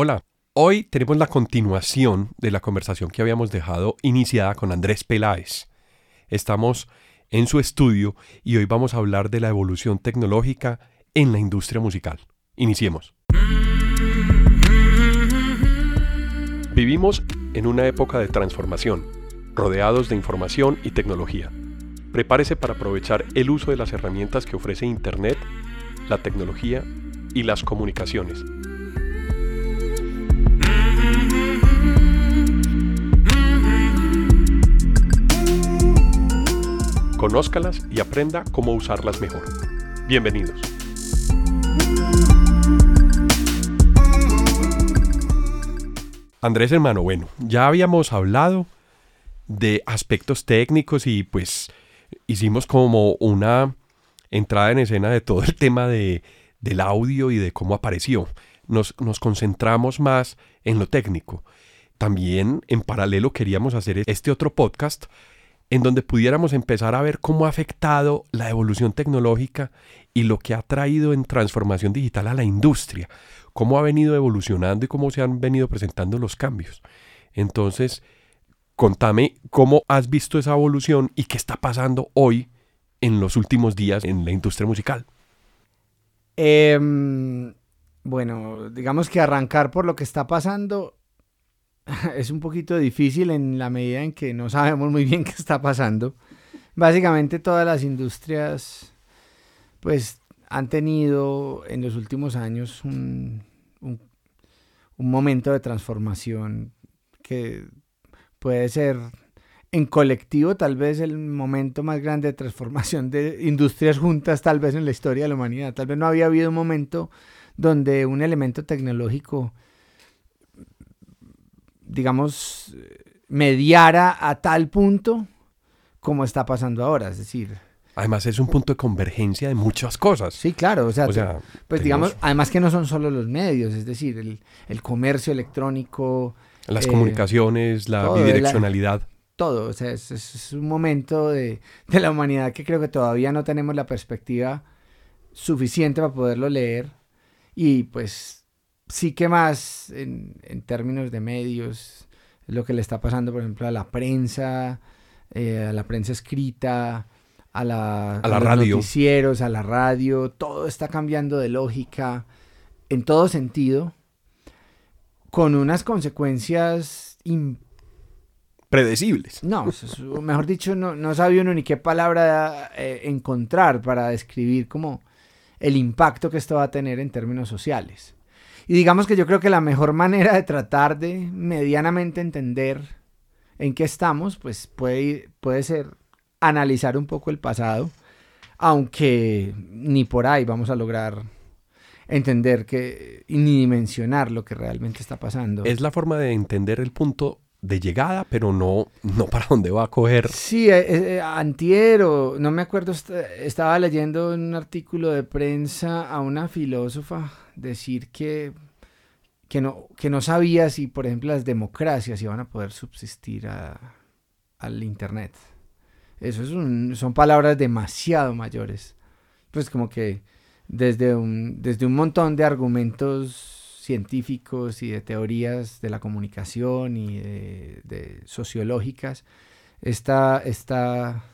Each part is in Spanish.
Hola, hoy tenemos la continuación de la conversación que habíamos dejado iniciada con Andrés Peláez. Estamos en su estudio y hoy vamos a hablar de la evolución tecnológica en la industria musical. Iniciemos. Vivimos en una época de transformación, rodeados de información y tecnología. Prepárese para aprovechar el uso de las herramientas que ofrece Internet, la tecnología y las comunicaciones. Conózcalas y aprenda cómo usarlas mejor. Bienvenidos. Andrés hermano, bueno, ya habíamos hablado de aspectos técnicos y pues hicimos como una entrada en escena de todo el tema de, del audio y de cómo apareció. Nos, nos concentramos más en lo técnico. También en paralelo queríamos hacer este otro podcast en donde pudiéramos empezar a ver cómo ha afectado la evolución tecnológica y lo que ha traído en transformación digital a la industria, cómo ha venido evolucionando y cómo se han venido presentando los cambios. Entonces, contame cómo has visto esa evolución y qué está pasando hoy en los últimos días en la industria musical. Em, bueno, digamos que arrancar por lo que está pasando es un poquito difícil en la medida en que no sabemos muy bien qué está pasando. Básicamente todas las industrias pues han tenido en los últimos años un, un, momento de transformación que puede ser en colectivo tal vez el momento más grande de transformación de industrias juntas tal vez en la historia de la humanidad. Tal vez no había habido un momento donde un elemento tecnológico digamos, mediara a tal punto como está pasando ahora, es decir... Además es un punto de convergencia de muchas cosas. Sí, claro, o sea, pues digamos, además que no son solo los medios, es decir, el, comercio electrónico... Las comunicaciones, la bidireccionalidad. todo, o sea, es, un momento de, de, la humanidad que creo que todavía no tenemos la perspectiva suficiente para poderlo leer y pues sí que más en, términos de medios, es lo que le está pasando, por ejemplo, a la prensa, eh, a la prensa escrita, a, la, a, la radio. noticieros, a la radio, todo está cambiando de lógica en todo sentido, con unas consecuencias predecibles. No, mejor dicho, no, no sabía uno ni qué palabra eh, encontrar para describir como el impacto que esto va a tener en términos sociales. Y digamos que yo creo que la mejor manera de tratar de medianamente entender en qué estamos, pues puede, puede ser analizar un poco el pasado, aunque ni por ahí vamos a lograr entender que ni dimensionar lo que realmente está pasando. Es la forma de entender el punto de llegada, pero no, no para dónde va a coger. Sí, eh, eh, antiero, no me acuerdo, estaba leyendo un artículo de prensa a una filósofa decir que, que, no, que no sabía si, por ejemplo, las democracias iban a poder subsistir al Internet. Eso es son palabras demasiado mayores. Pues como que desde un, desde un montón de argumentos científicos y de teorías de la comunicación y de, sociológicas, esta, esta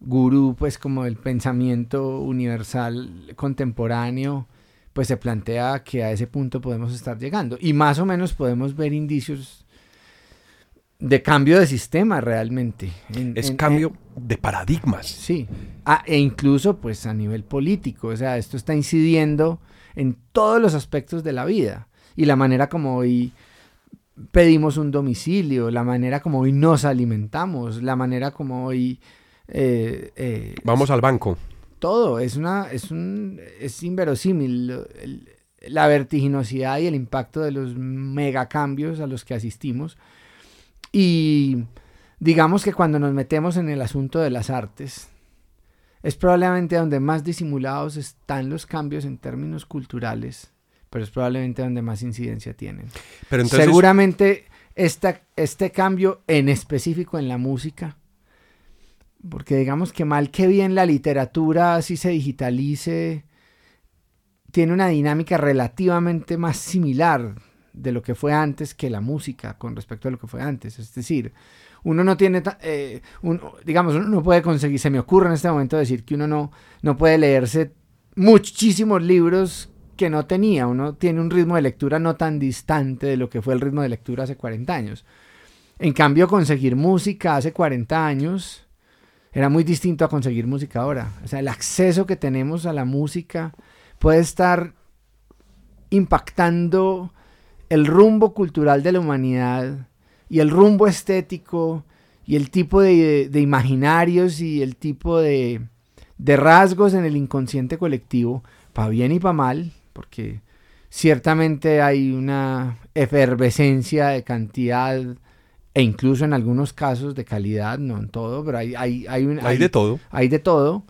gurú, pues como el pensamiento universal contemporáneo, pues se plantea que a ese punto podemos estar llegando. Y más o menos podemos ver indicios de cambio de sistema realmente. es cambio de paradigmas. Sí. Ah, e incluso pues a nivel político. O sea, esto está incidiendo en todos los aspectos de la vida. Y la manera como hoy pedimos un domicilio, la manera como hoy nos alimentamos, la manera como hoy... Eh, eh, Vamos al banco. Todo, es, una, es, un, es inverosímil la vertiginosidad y el impacto de los megacambios a los que asistimos. Y digamos que cuando nos metemos en el asunto de las artes, es probablemente donde más disimulados están los cambios en términos culturales, pero es probablemente donde más incidencia tienen. Pero Seguramente este cambio en específico en la música, porque digamos que mal que bien la literatura así se digitalice, tiene una dinámica relativamente más similar de lo que fue antes que la música con respecto a lo que fue antes. Es decir, uno no tiene, eh, digamos, uno no puede conseguir, se me ocurre en este momento decir que uno no, no puede leerse muchísimos libros que no tenía. Uno tiene un ritmo de lectura no tan distante de lo que fue el ritmo de lectura hace 40 años. En cambio, conseguir música hace 40 años era muy distinto a conseguir música ahora. O sea, el acceso que tenemos a la música puede estar impactando el rumbo cultural de la humanidad y el rumbo estético y el tipo de, imaginarios y el tipo de, de rasgos en el inconsciente colectivo, para bien y para mal, porque ciertamente hay una efervescencia de cantidad e incluso en algunos casos de calidad, no en todo, pero hay, hay, hay, hay, de todo. Hay de todo.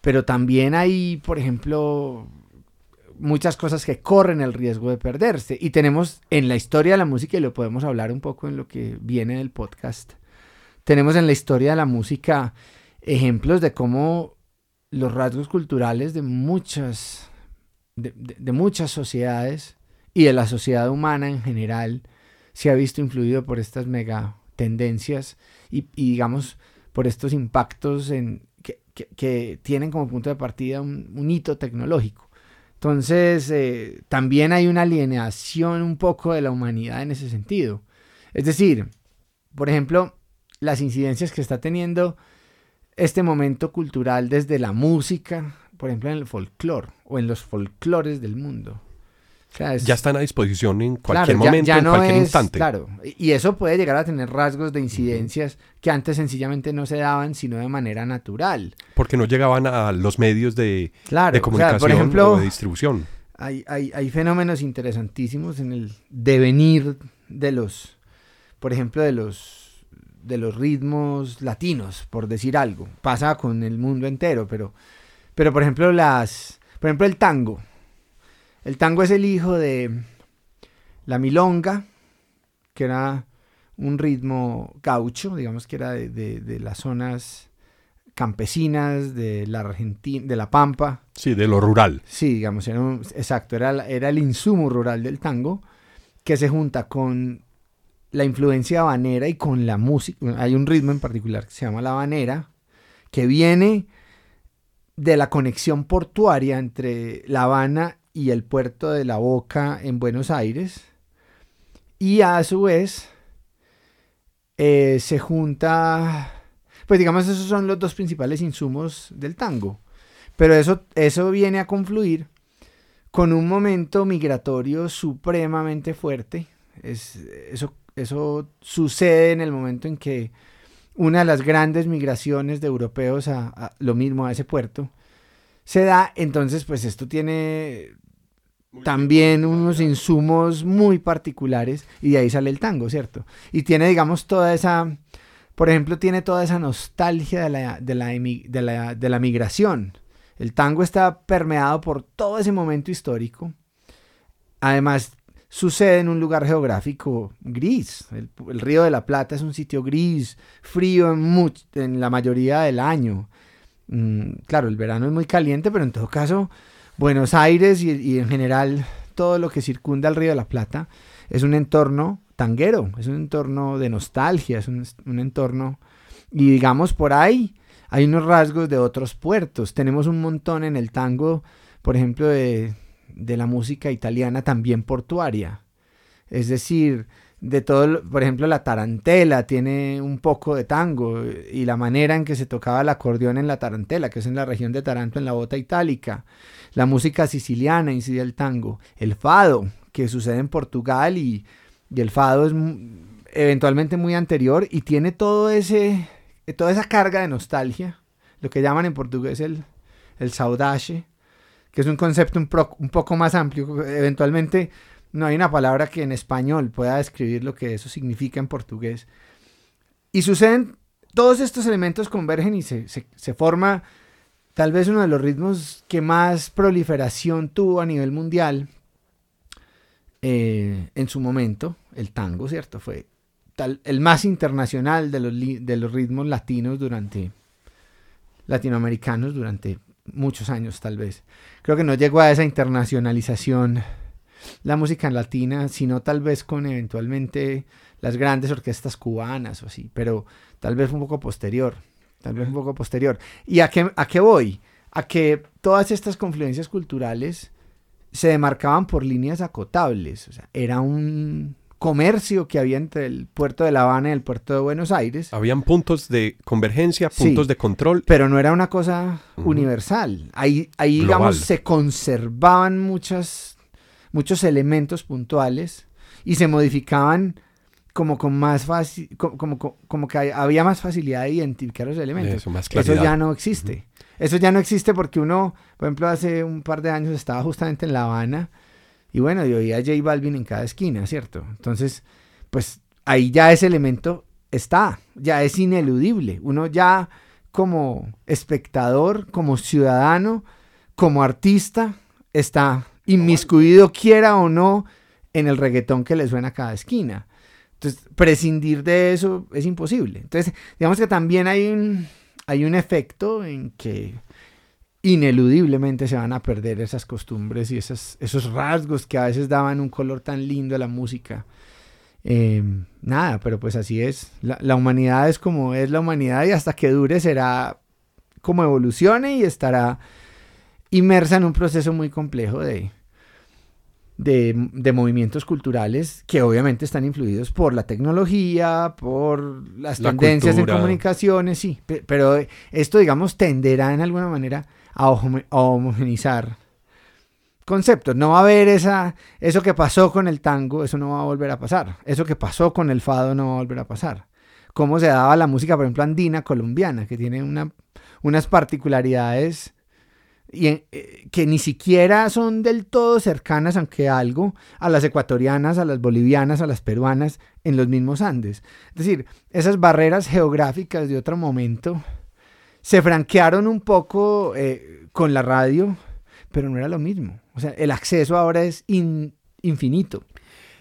Pero también hay, por ejemplo, muchas cosas que corren el riesgo de perderse. Y tenemos en la historia de la música, y lo podemos hablar un poco en lo que viene del podcast, tenemos en la historia de la música ejemplos de cómo los rasgos culturales de muchas, de muchas sociedades y de la sociedad humana en general se ha visto influido por estas mega tendencias y, digamos por estos impactos en, que, tienen como punto de partida un, hito tecnológico. Entonces, eh, también hay una alienación un poco de la humanidad en ese sentido. Es decir, por ejemplo, las incidencias que está teniendo este momento cultural desde la música, por ejemplo, en el folclore o en los folclores del mundo ya están a disposición en cualquier momento, en cualquier instante. Claro, y eso puede llegar a tener rasgos de incidencias que antes sencillamente no se daban, sino de manera natural. Porque no llegaban a los medios de, de comunicación por ejemplo, o de distribución. Hay, hay, hay fenómenos interesantísimos en el devenir de los, por ejemplo, de los, de los ritmos latinos, por decir algo. Pasa con el mundo entero, pero, pero por ejemplo, las, por ejemplo, el tango el tango es el hijo de la milonga, que era un ritmo gaucho, digamos que era de, las zonas campesinas de la Argentina, de la Pampa. Sí, de lo rural. Sí, digamos, era exacto, era, era el insumo rural del tango que se junta con la influencia habanera y con la música. Hay un ritmo en particular que se llama la habanera, que viene de la conexión portuaria entre La Habana y el puerto de La Boca en Buenos Aires. Y a su vez eh, se junta, pues digamos, esos son los dos principales insumos del tango. Pero eso, eso viene a confluir con un momento migratorio supremamente fuerte. Es, eso, eso sucede en el momento en que una de las grandes migraciones de europeos a, lo mismo a ese puerto se da, entonces pues esto tiene también unos insumos muy particulares y de ahí sale el tango, ¿cierto? Y tiene, digamos, toda esa, por ejemplo, tiene toda esa nostalgia de la, de la, de la, de la migración. El tango está permeado por todo ese momento histórico. Además, sucede en un lugar geográfico gris. El, río de la Plata es un sitio gris, frío en, en la mayoría del año. Mm, claro, el verano es muy caliente, pero en todo caso Buenos Aires y, en general todo lo que circunda el Río de la Plata es un entorno tanguero, es un entorno de nostalgia, es un, entorno, y digamos por ahí hay unos rasgos de otros puertos. Tenemos un montón en el tango, por ejemplo, de, de la música italiana también portuaria. Es decir, de todo, por ejemplo, la tarantela tiene un poco de tango y la manera en que se tocaba el acordeón en la tarantela, que es en la región de Taranto, en la bota itálica. La música siciliana incide el tango. El fado, que sucede en Portugal y, el fado es eventualmente muy anterior y tiene todo ese, toda esa carga de nostalgia, lo que llaman en portugués el, el saudade, que es un concepto un, un poco más amplio. Eventualmente no hay una palabra que en español pueda describir lo que eso significa en portugués. Y suceden, todos estos elementos convergen y se, se forma tal vez uno de los ritmos que más proliferación tuvo a nivel mundial eh, en su momento, el tango, ¿cierto? Fue el más internacional de los, de los ritmos latinos durante, latinoamericanos durante muchos años tal vez. Creo que no llegó a esa internacionalización la música latina, sino tal vez con eventualmente las grandes orquestas cubanas o así, pero tal vez un poco posterior, tal vez un poco posterior. ¿Y a qué, a qué voy? A que todas estas confluencias culturales se demarcaban por líneas acotables, o sea, era un comercio que había entre el puerto de La Habana y el puerto de Buenos Aires. Habían puntos de convergencia, puntos de control. Pero no era una cosa universal. Ahí, ahí digamos, se conservaban muchas, muchos elementos puntuales y se modificaban como con más fácil, como, como, que había más facilidad de identificar los elementos. Eso, ya no existe. Eso ya no existe porque uno, por ejemplo, hace un par de años estaba justamente en La Habana y bueno, yo oía a J Balvin en cada esquina, ¿cierto? Entonces, pues ahí ya ese elemento está, ya es ineludible. Uno ya como espectador, como ciudadano, como artista, está inmiscuido, quiera o no, en el reggaetón que le suena a cada esquina. Entonces, prescindir de eso es imposible. Entonces, digamos que también hay un, hay un efecto en que ineludiblemente se van a perder esas costumbres y esas, esos rasgos que a veces daban un color tan lindo a la música. Em, nada, pero pues así es. La, la, humanidad es como es la humanidad y hasta que dure será como evolucione y estará inmersa en un proceso muy complejo de, de, movimientos culturales que obviamente están influidos por la tecnología, por las tendencias en comunicaciones, sí, pero esto, digamos, tenderá en alguna manera a, homogenizar conceptos. No va a haber esa, eso que pasó con el tango, eso no va a volver a pasar. Eso que pasó con el fado no va a volver a pasar. Cómo se daba la música, por ejemplo, andina colombiana, que tiene una, unas particularidades y, eh, que ni siquiera son del todo cercanas, aunque algo, a las ecuatorianas, a las bolivianas, a las peruanas en los mismos Andes. Es decir, esas barreras geográficas de otro momento se franquearon un poco eh, con la radio, pero no era lo mismo. O sea, el acceso ahora es infinito.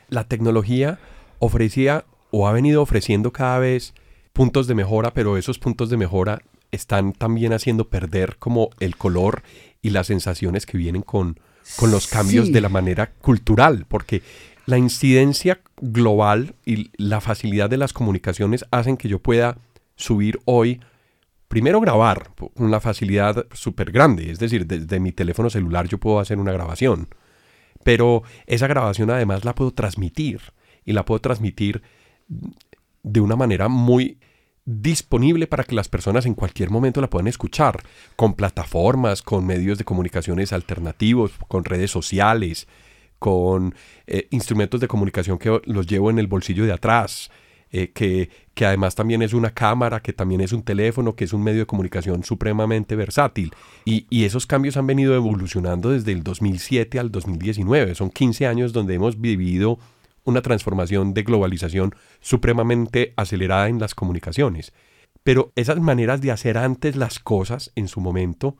La tecnología ofrecía o ha venido ofreciendo cada vez puntos de mejora, pero esos puntos de mejora están también haciendo perder como el color y las sensaciones que vienen con, con los cambios de la manera cultural, porque la incidencia global y la facilidad de las comunicaciones hacen que yo pueda subir hoy, primero grabar con una facilidad súper grande, es decir, desde mi teléfono celular yo puedo hacer una grabación, pero esa grabación además la puedo transmitir y la puedo transmitir de una manera muy disponible para que las personas en cualquier momento la puedan escuchar, con plataformas, con medios de comunicaciones alternativos, con redes sociales, con eh, instrumentos de comunicación que los llevo en el bolsillo de atrás, eh, que, que, además también es una cámara, que también es un teléfono, que es un medio de comunicación supremamente versátil. Y, y esos cambios han venido evolucionando desde el 2007 al 2019. Son 15 años donde hemos vivido una transformación de globalización supremamente acelerada en las comunicaciones. Pero esas maneras de hacer antes las cosas en su momento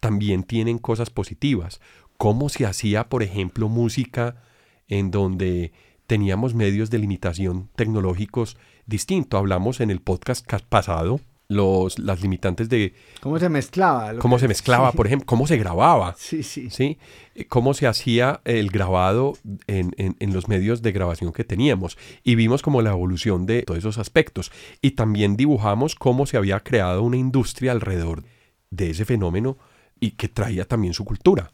también tienen cosas positivas. ¿Cómo se hacía, por ejemplo, música en donde teníamos medios de limitación tecnológicos distintos? Hablamos en el podcast pasado los, las limitantes de... ¿Cómo se mezclaba? Cómo se mezclaba, por ejemplo, cómo se grababa. Sí, sí. ¿sí? Eh, cómo se hacía el grabado en, en, los medios de grabación que teníamos. Y vimos como la evolución de todos esos aspectos. Y también dibujamos cómo se había creado una industria alrededor de ese fenómeno y que traía también su cultura.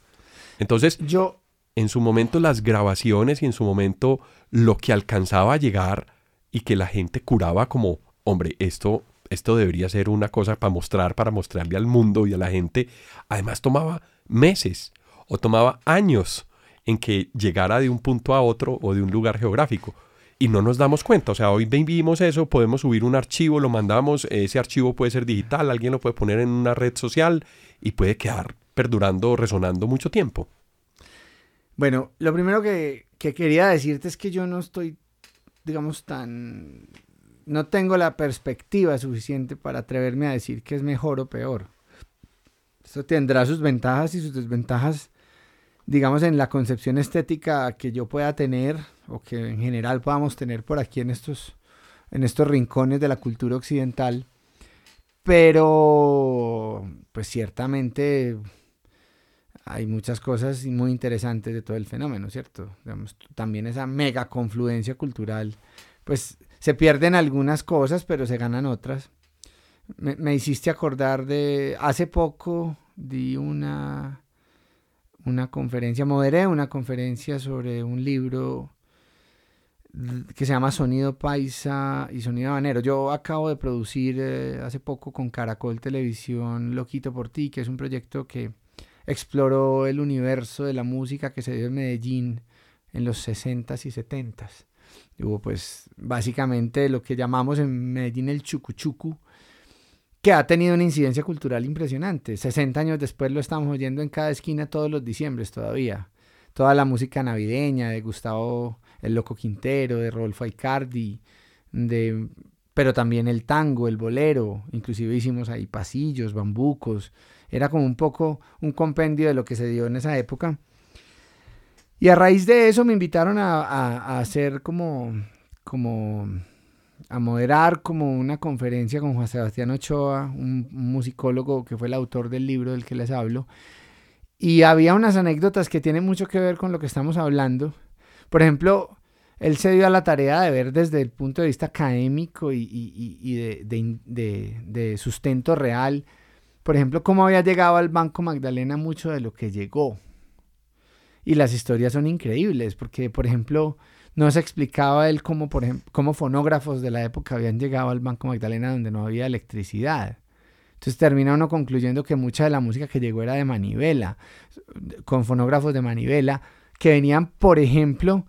Entonces, yo... En su momento las grabaciones y en su momento lo que alcanzaba a llegar y que la gente curaba como, hombre, esto esto debería ser una cosa para mostrar, para mostrarle al mundo y a la gente. Además tomaba meses o tomaba años en que llegara de un punto a otro o de un lugar geográfico. Y no nos damos cuenta. O sea, hoy vivimos eso, podemos subir un archivo, lo mandamos, ese archivo puede ser digital, alguien lo puede poner en una red social y puede quedar perdurando, resonando mucho tiempo. Bueno, lo primero que, que quería decirte es que yo no estoy, digamos, tan no tengo la perspectiva suficiente para atreverme a decir que es mejor o peor. Esto tendrá sus ventajas y sus desventajas, digamos, en la concepción estética que yo pueda tener o que en general podamos tener por aquí en estos, en estos rincones de la cultura occidental. Pero, pues ciertamente hay muchas cosas muy interesantes de todo el fenómeno, ¿cierto? también esa mega confluencia cultural, pues se pierden algunas cosas, pero se ganan otras. Me, hiciste acordar de, hace poco di una, una conferencia, moderé una conferencia sobre un libro que se llama Sonido Paisa y Sonido Habanero. Yo acabo de producir eh, hace poco con Caracol Televisión Loquito por ti, que es un proyecto que exploró el universo de la música que se dio en Medellín en los 60s y 70s. Hubo pues básicamente lo que llamamos en Medellín el chucuchucu, que ha tenido una incidencia cultural impresionante. 60 años después lo estamos oyendo en cada esquina todos los diciembres todavía. Toda la música navideña de Gustavo el Loco Quintero, de Rodolfo Aicardi, de, pero también el tango, el bolero, inclusive hicimos ahí pasillos, bambucos, era como un poco un compendio de lo que se dio en esa época. Y a raíz de eso me invitaron a, hacer como, como, a moderar como una conferencia con Juan Sebastián Ochoa, un, un musicólogo que fue el autor del libro del que les hablo. Y había unas anécdotas que tienen mucho que ver con lo que estamos hablando. Por ejemplo, él se dio a la tarea de ver desde el punto de vista académico y, de, sustento real, por ejemplo, cómo había llegado al Banco Magdalena mucho de lo que llegó. Y las historias son increíbles, porque, por ejemplo, no se explicaba él cómo, por ejemplo, cómo fonógrafos de la época habían llegado al Banco Magdalena donde no había electricidad. Entonces termina uno concluyendo que mucha de la música que llegó era de manivela, con fonógrafos de manivela, que venían, por ejemplo,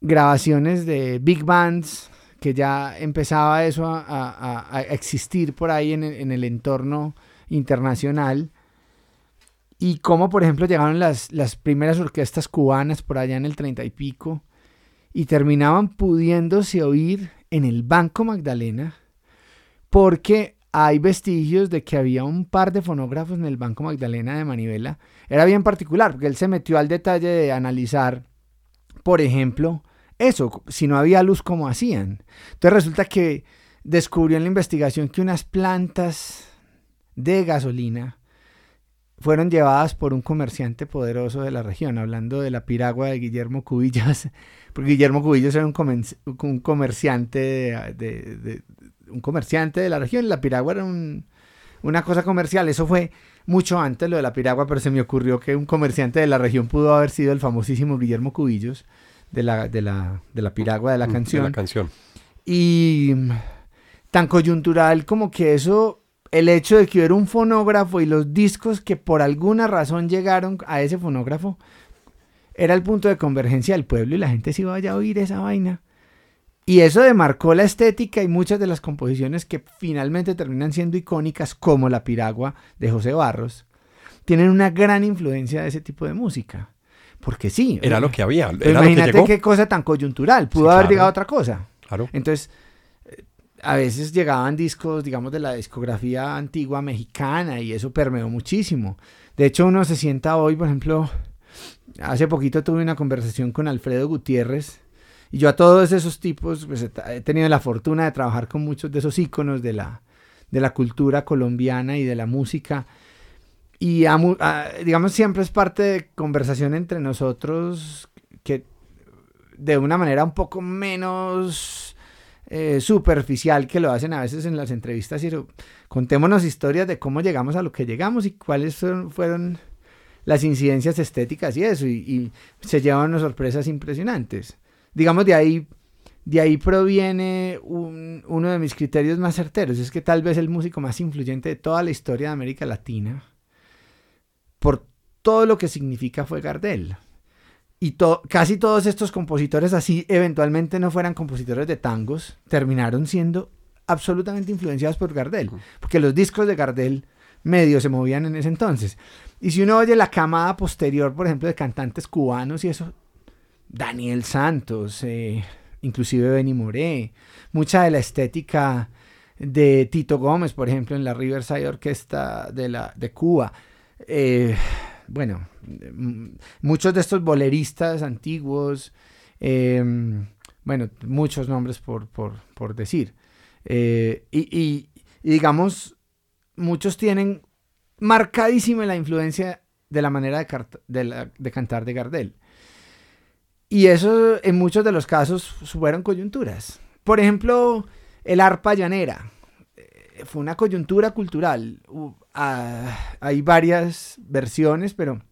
grabaciones de big bands, que ya empezaba eso a, existir por ahí en el, entorno internacional. Y cómo, por ejemplo, llegaron las, las primeras orquestas cubanas por allá en el treinta y pico y terminaban pudiéndose oír en el Banco Magdalena porque hay vestigios de que había un par de fonógrafos en el Banco Magdalena de Manivela. Era bien particular porque él se metió al detalle de analizar, por ejemplo, eso, si no había luz, ¿cómo hacían? Entonces resulta que descubrió en la investigación que unas plantas de gasolina fueron llevadas por un comerciante poderoso de la región, hablando de la piragua de Guillermo Cubillas, porque Guillermo Cubillas era un, comerciante de, un comerciante de la región, la piragua era una cosa comercial, eso fue mucho antes lo de la piragua, pero se me ocurrió que un comerciante de la región pudo haber sido el famosísimo Guillermo Cubillos, de la, de la, de la piragua de la canción. De la canción. Y tan coyuntural como que eso, el hecho de que hubiera un fonógrafo y los discos que por alguna razón llegaron a ese fonógrafo, era el punto de convergencia del pueblo y la gente se iba a oír esa vaina. Y eso demarcó la estética y muchas de las composiciones que finalmente terminan siendo icónicas, como La Piragua de José Barros, tienen una gran influencia de ese tipo de música. Porque sí. Era lo que había. imagínate qué cosa tan coyuntural. Pudo haber llegado otra cosa. Claro. Entonces, a veces llegaban discos, digamos, de la discografía antigua mexicana y eso permeó muchísimo. De hecho, uno se sienta hoy, por ejemplo, hace poquito tuve una conversación con Alfredo Gutiérrez y yo a todos esos tipos, pues he tenido la fortuna de trabajar con muchos de esos íconos de la, de la cultura colombiana y de la música. Y digamos, siempre es parte de conversación entre nosotros que de una manera un poco menos eh, superficial que lo hacen a veces en las entrevistas. Y contémonos historias de cómo llegamos a lo que llegamos y cuáles fueron, las incidencias estéticas y eso. Y, se llevan sorpresas impresionantes. Digamos, de ahí, de ahí proviene uno de mis criterios más certeros. Es que tal vez el músico más influyente de toda la historia de América Latina por todo lo que significa fue Gardel. Y casi todos estos compositores así eventualmente no fueran compositores de tangos, terminaron siendo absolutamente influenciados por Gardel, porque los discos de Gardel medio se movían en ese entonces. Y si uno oye la camada posterior, por ejemplo, de cantantes cubanos y eso, Daniel Santos, eh, inclusive Benny Moré, mucha de la estética de Tito Gómez, por ejemplo, en la Riverside Orquesta de, la, de Cuba, eh, bueno, muchos de estos boleristas antiguos, eh, bueno, muchos nombres por, por, decir. Eh, y, digamos, muchos tienen marcadísima la influencia de la manera de, de cantar de Gardel. Y eso en muchos de los casos fueron coyunturas. Por ejemplo, el arpa llanera. Eh, fue una coyuntura cultural. Ah, hay varias versiones, pero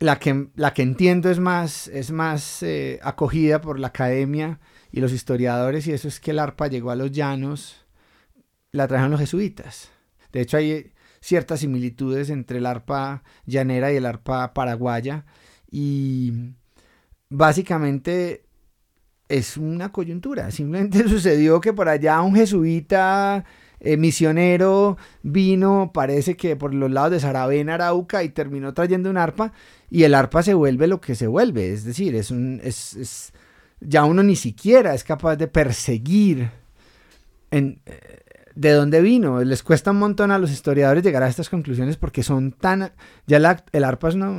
la que, la que entiendo es más, es más eh, acogida por la academia y los historiadores, y eso es que el arpa llegó a los llanos, la trajeron los jesuitas. De hecho, hay ciertas similitudes entre el arpa llanera y el arpa paraguaya, y básicamente es una coyuntura. Simplemente sucedió que por allá un jesuita eh, misionero vino, parece que por los lados de Saravena, Arauca, y terminó trayendo un arpa, y el arpa se vuelve lo que se vuelve. Es decir, es un. Es, ya uno ni siquiera es capaz de perseguir en, eh, de dónde vino. Les cuesta un montón a los historiadores llegar a estas conclusiones porque son tan. Ya el arpa es una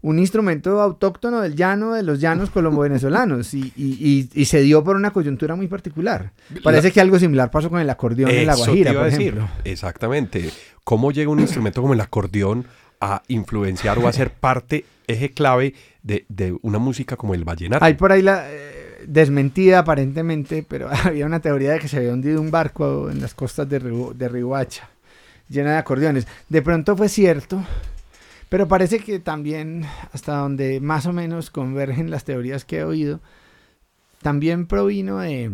un instrumento autóctono del llano, de los llanos colombo-venezolanos, y, y, se dio por una coyuntura muy particular. Parece que algo similar pasó con el acordeón en La Guajira, por ejemplo. Exactamente. ¿Cómo llega un instrumento como el acordeón a influenciar o a ser parte, eje clave de, una música como el vallenato? Hay por ahí la... Eh, desmentida aparentemente, pero había una teoría de que se había hundido un barco en las costas de, de Rihuacha, llena de acordeones. De pronto fue cierto, pero parece que también, hasta donde más o menos convergen las teorías que he oído, también provino de,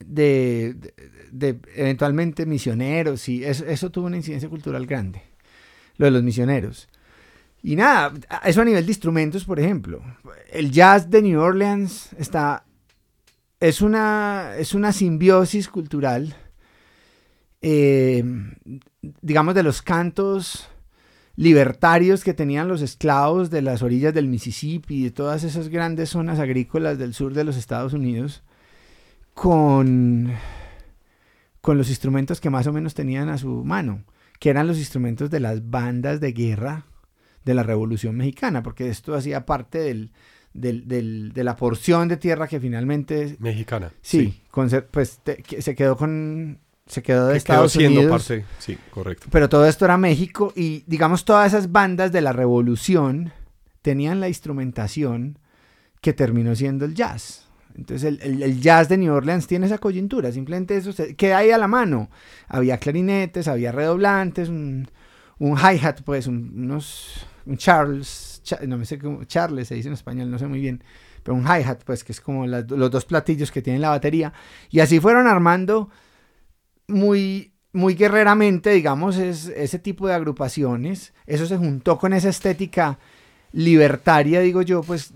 de, eventualmente misioneros y eso, tuvo una incidencia cultural grande, lo de los misioneros. Y nada, eso a nivel de instrumentos, por ejemplo. El jazz de New Orleans está, es, una, es una simbiosis cultural, eh, digamos, de los cantos libertarios que tenían los esclavos de las orillas del Mississippi y de todas esas grandes zonas agrícolas del sur de los Estados Unidos con, con los instrumentos que más o menos tenían a su mano, que eran los instrumentos de las bandas de guerra de la Revolución Mexicana, porque esto hacía parte del, de la porción de tierra que finalmente... Mexicana. Sí, pues se quedó con se quedó de Estados Unidos. Parte, sí, correcto. Pero todo esto era México y digamos todas esas bandas de la revolución tenían la instrumentación que terminó siendo el jazz. Entonces el, jazz de New Orleans tiene esa coyuntura, simplemente eso se, queda ahí a la mano. Había clarinetes, había redoblantes, un, un hi-hat, pues, unos, un Charles, no me sé cómo, Charles se dice en español, no sé muy bien, pero un hi-hat, pues, que es como los dos platillos que tiene la batería. Y así fueron armando muy, muy guerreramente, digamos, es, ese tipo de agrupaciones. Eso se juntó con esa estética libertaria, digo yo, pues,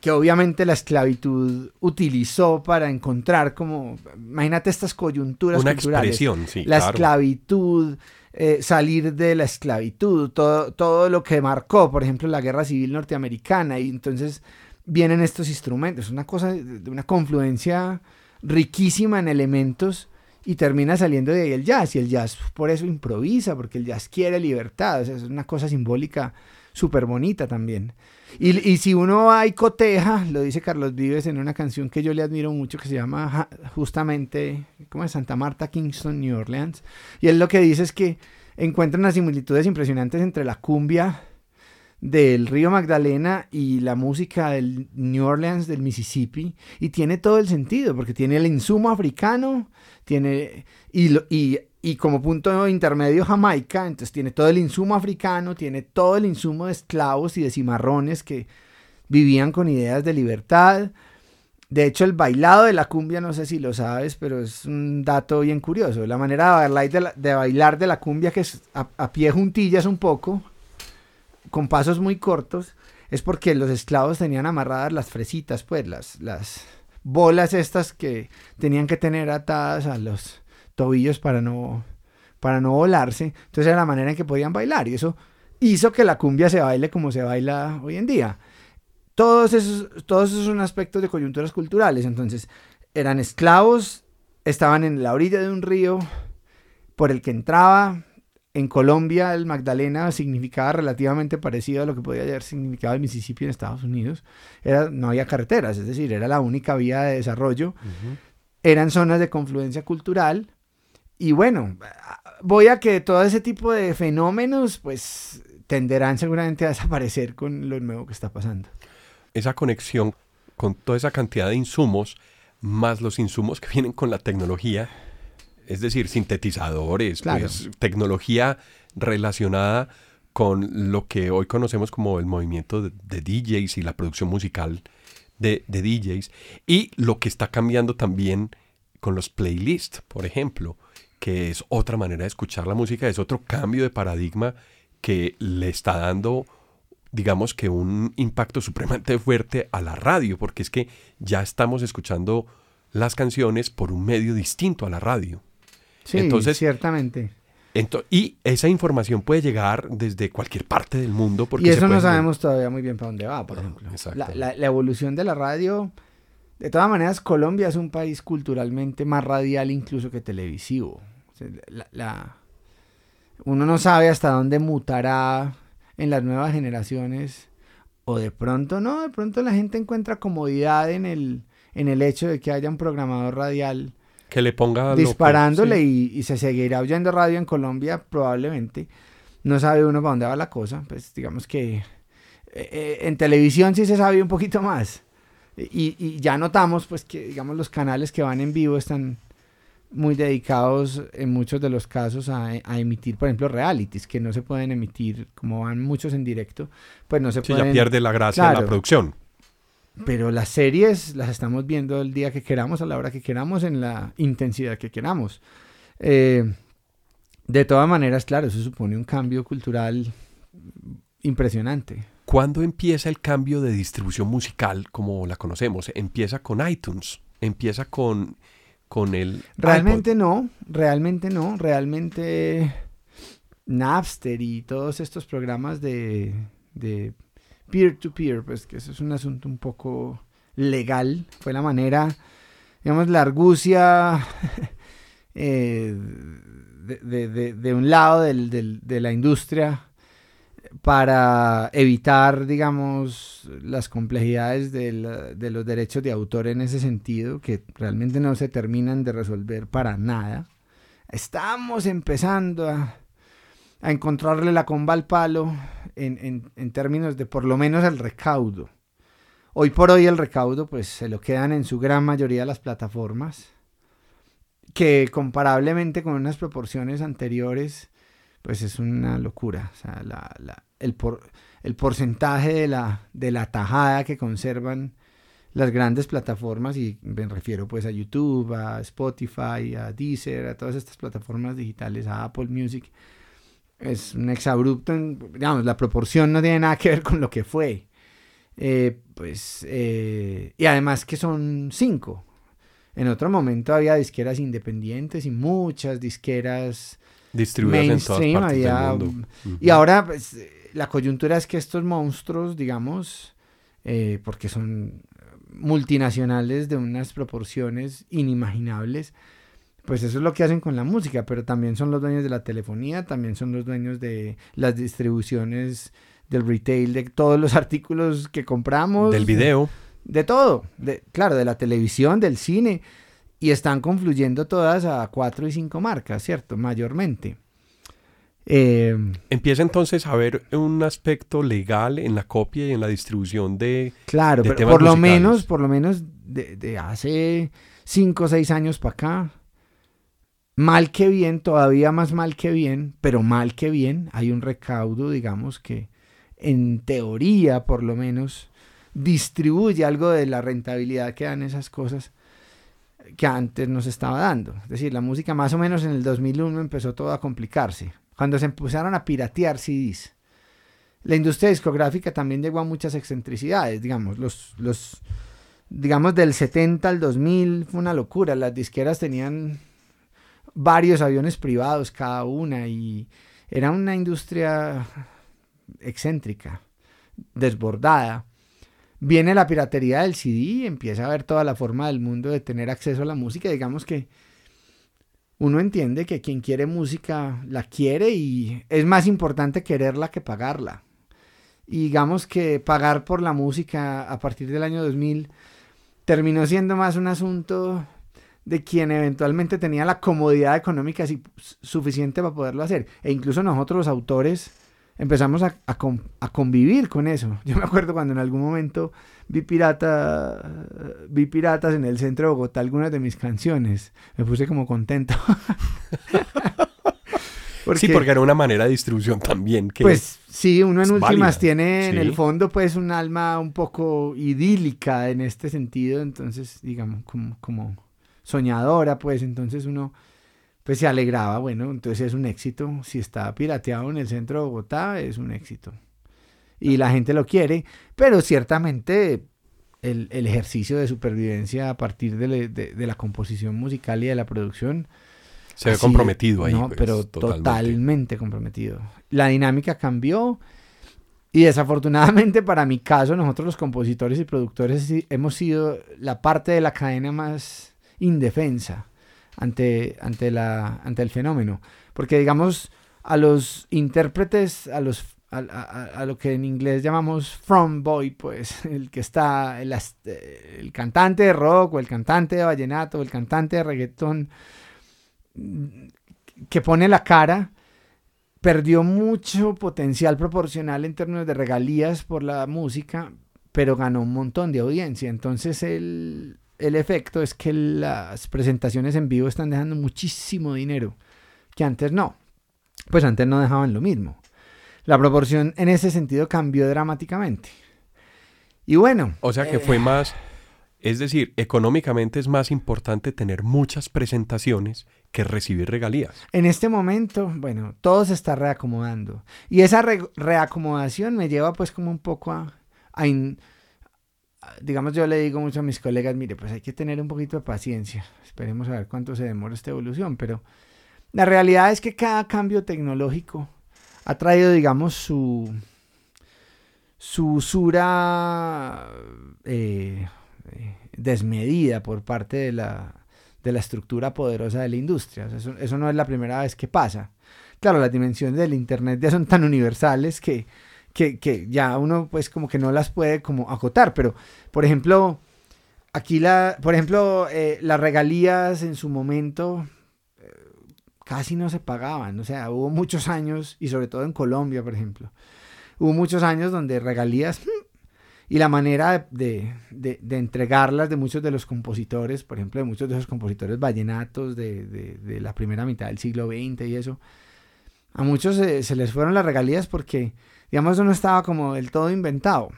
que obviamente la esclavitud utilizó para encontrar como, imagínate estas coyunturas Una expresión, sí, La esclavitud, eh, salir de la esclavitud, todo, todo lo que marcó, por ejemplo, la guerra civil norteamericana, y entonces vienen estos instrumentos, una cosa de una confluencia riquísima en elementos y termina saliendo de ahí el jazz. Y el jazz por eso improvisa, porque el jazz quiere libertad. es una cosa simbólica súper bonita también. Y, y, si uno va y coteja, lo dice Carlos Vives en una canción que yo le admiro mucho, que se llama justamente, ¿cómo es? Santa Marta, Kingston, New Orleans. Y él lo que dice es que encuentra unas similitudes impresionantes entre la cumbia del río Magdalena y la música del New Orleans del Mississippi y tiene todo el sentido porque tiene el insumo africano tiene y, y, y, como punto intermedio Jamaica entonces tiene todo el insumo africano tiene todo el insumo de esclavos y de cimarrones que vivían con ideas de libertad. De hecho el bailado de la cumbia no sé si lo sabes pero es un dato bien curioso. La manera de bailar de la, bailar de la cumbia que es a, a pie juntillas un poco con pasos muy cortos, es porque los esclavos tenían amarradas las fresitas, pues las, las bolas estas que tenían que tener atadas a los tobillos para no, para no volarse. Entonces era la manera en que podían bailar y eso hizo que la cumbia se baile como se baila hoy en día. Todos esos, todos esos son aspectos de coyunturas culturales. Entonces eran esclavos, estaban en la orilla de un río por el que entraba en Colombia el Magdalena significaba relativamente parecido a lo que podía haber significado el Mississippi en Estados Unidos. Era, no había carreteras, es decir, era la única vía de desarrollo. Eran zonas de confluencia cultural. Y bueno, voy a que todo ese tipo de fenómenos, pues, tenderán seguramente a desaparecer con lo nuevo que está pasando. Esa conexión con toda esa cantidad de insumos, más los insumos que vienen con la tecnología, es decir, sintetizadores, pues, tecnología relacionada con lo que hoy conocemos como el movimiento de, DJs y la producción musical de, de, DJs, y lo que está cambiando también con los playlists, por ejemplo, que es otra manera de escuchar la música, es otro cambio de paradigma que le está dando digamos que un impacto supremamente fuerte a la radio, porque es que ya estamos escuchando las canciones por un medio distinto a la radio. Sí, Entonces, ciertamente. y esa información puede llegar desde cualquier parte del mundo. Porque y eso no sabemos todavía muy bien para dónde va, por ejemplo. La, la, evolución de la radio, de todas maneras, Colombia es un país culturalmente más radial incluso que televisivo. la, uno no sabe hasta dónde mutará en las nuevas generaciones o de pronto no, de pronto la gente encuentra comodidad en el, en el hecho de que haya un programador radial que le ponga disparándole y, se seguirá oyendo radio en Colombia probablemente. No sabe uno para dónde va la cosa, pues digamos que eh, eh, en televisión sí se sabe un poquito más. Y, y, ya notamos pues que digamos los canales que van en vivo están muy dedicados en muchos de los casos a, emitir, por ejemplo, realities que no se pueden emitir, como van muchos en directo, pues no se sí, pueden... ya pierde la gracia de la producción. Pero las series las estamos viendo el día que queramos, a la hora que queramos, en la intensidad que queramos. Eh, de todas maneras, claro, eso supone un cambio cultural impresionante. ¿Cuándo empieza el cambio de distribución musical como la conocemos? Empieza con iTunes, empieza con con el... Realmente no, realmente no, realmente Napster y todos estos programas de, de peer-to-peer, pues que eso es un asunto un poco legal, fue la manera, digamos, la argucia eh, de, un lado de la industria para evitar, digamos, las complejidades de, los derechos de autor en ese sentido, que realmente no se terminan de resolver para nada. Estamos empezando a, encontrarle la comba al palo en, en, términos de por lo menos el recaudo. Hoy por hoy el recaudo pues se lo quedan en su gran mayoría las plataformas, que comparablemente con unas proporciones anteriores, pues es una locura. El, el porcentaje de la, de la tajada que conservan las grandes plataformas, y me refiero pues a YouTube, a Spotify, a Deezer, a todas estas plataformas digitales, a Apple Music, es un exabrupto, digamos, la proporción no tiene nada que ver con lo que fue. Eh, pues, eh, y además que son cinco. En otro momento había disqueras independientes y muchas disqueras distribuidas en todas partes del mundo. Y ahora pues, la coyuntura es que estos monstruos, digamos, eh, porque son multinacionales de unas proporciones inimaginables, pues eso es lo que hacen con la música, pero también son los dueños de la telefonía, también son los dueños de las distribuciones del retail, de todos los artículos que compramos. Del video. De, todo, de, claro, de la televisión, del cine y están confluyendo todas a cuatro y cinco marcas, ¿cierto? Mayormente. Eh, Empieza entonces a haber un aspecto legal en la copia y en la distribución de. Claro, pero por lo menos, por lo menos de, hace cinco o seis años para acá, mal que bien, todavía más mal que bien, pero mal que bien, hay un recaudo, digamos, que en teoría, por lo menos, distribuye algo de la rentabilidad que dan esas cosas que antes nos estaba dando. Es decir, la música más o menos en el 2001 empezó todo a complicarse. Cuando se empezaron a piratear CDs. La industria discográfica también llegó a muchas excentricidades, digamos, los, los, digamos del 70 al 2000 fue una locura, las disqueras tenían varios aviones privados cada una y era una industria excéntrica, desbordada viene la piratería del CD, empieza a ver toda la forma del mundo de tener acceso a la música. Digamos que uno entiende que quien quiere música la quiere y es más importante quererla que pagarla. Y digamos que pagar por la música a partir del año 2000 terminó siendo más un asunto de quien eventualmente tenía la comodidad económica suficiente para poderlo hacer. E incluso nosotros los autores empezamos a, convivir con eso. Yo me acuerdo cuando en algún momento vi, pirata, vi piratas en el centro de Bogotá algunas de mis canciones. Me puse como contento. sí, porque era una manera de distribución también. Que pues sí, uno en últimas tiene en el fondo pues un alma un poco idílica en este sentido, entonces digamos como, como soñadora pues, entonces uno pues se alegraba, bueno, entonces es un éxito, si está pirateado en el centro de Bogotá es un éxito. Y la gente lo quiere, pero ciertamente el, ejercicio de supervivencia a partir de, la composición musical y de la producción se ve comprometido ahí. No, pues, pero totalmente. comprometido. La dinámica cambió y desafortunadamente para mi caso, nosotros los compositores y productores hemos sido la parte de la cadena más indefensa ante, ante, la, ante el fenómeno. Porque digamos, a los intérpretes, a los a, lo que en inglés llamamos from boy, pues el que está, el, el, cantante de rock o el cantante de vallenato o el cantante de reggaetón, que pone la cara, perdió mucho potencial proporcional en términos de regalías por la música, pero ganó un montón de audiencia. Entonces el, el efecto es que las presentaciones en vivo están dejando muchísimo dinero, que antes no. Pues antes no dejaban lo mismo. La proporción en ese sentido cambió dramáticamente. Y bueno. O sea que fue eh, más es decir, económicamente es más importante tener muchas presentaciones que recibir regalías. En este momento, bueno, todo se está reacomodando. Y esa reacomodación me lleva pues como un poco a, digamos, yo le digo mucho a mis colegas, mire, pues hay que tener un poquito de paciencia. Esperemos a ver cuánto se demora esta evolución. Pero la realidad es que cada cambio tecnológico ha traído, digamos, su, su usura... Eh, desmedida por parte de la, de la estructura poderosa de la industria. eso, no es la primera vez que pasa. Claro, las dimensiones del Internet ya son tan universales que, que, ya uno pues como que no las puede como acotar, pero por ejemplo, aquí la, por ejemplo, eh, las regalías en su momento eh, casi no se pagaban, o sea, hubo muchos años, y sobre todo en Colombia, por ejemplo, hubo muchos años donde regalías y la manera de, entregarlas de muchos de los compositores, por ejemplo, de muchos de esos compositores vallenatos de, la primera mitad del siglo XX y eso, a muchos se, les fueron las regalías porque, digamos, eso no estaba como del todo inventado.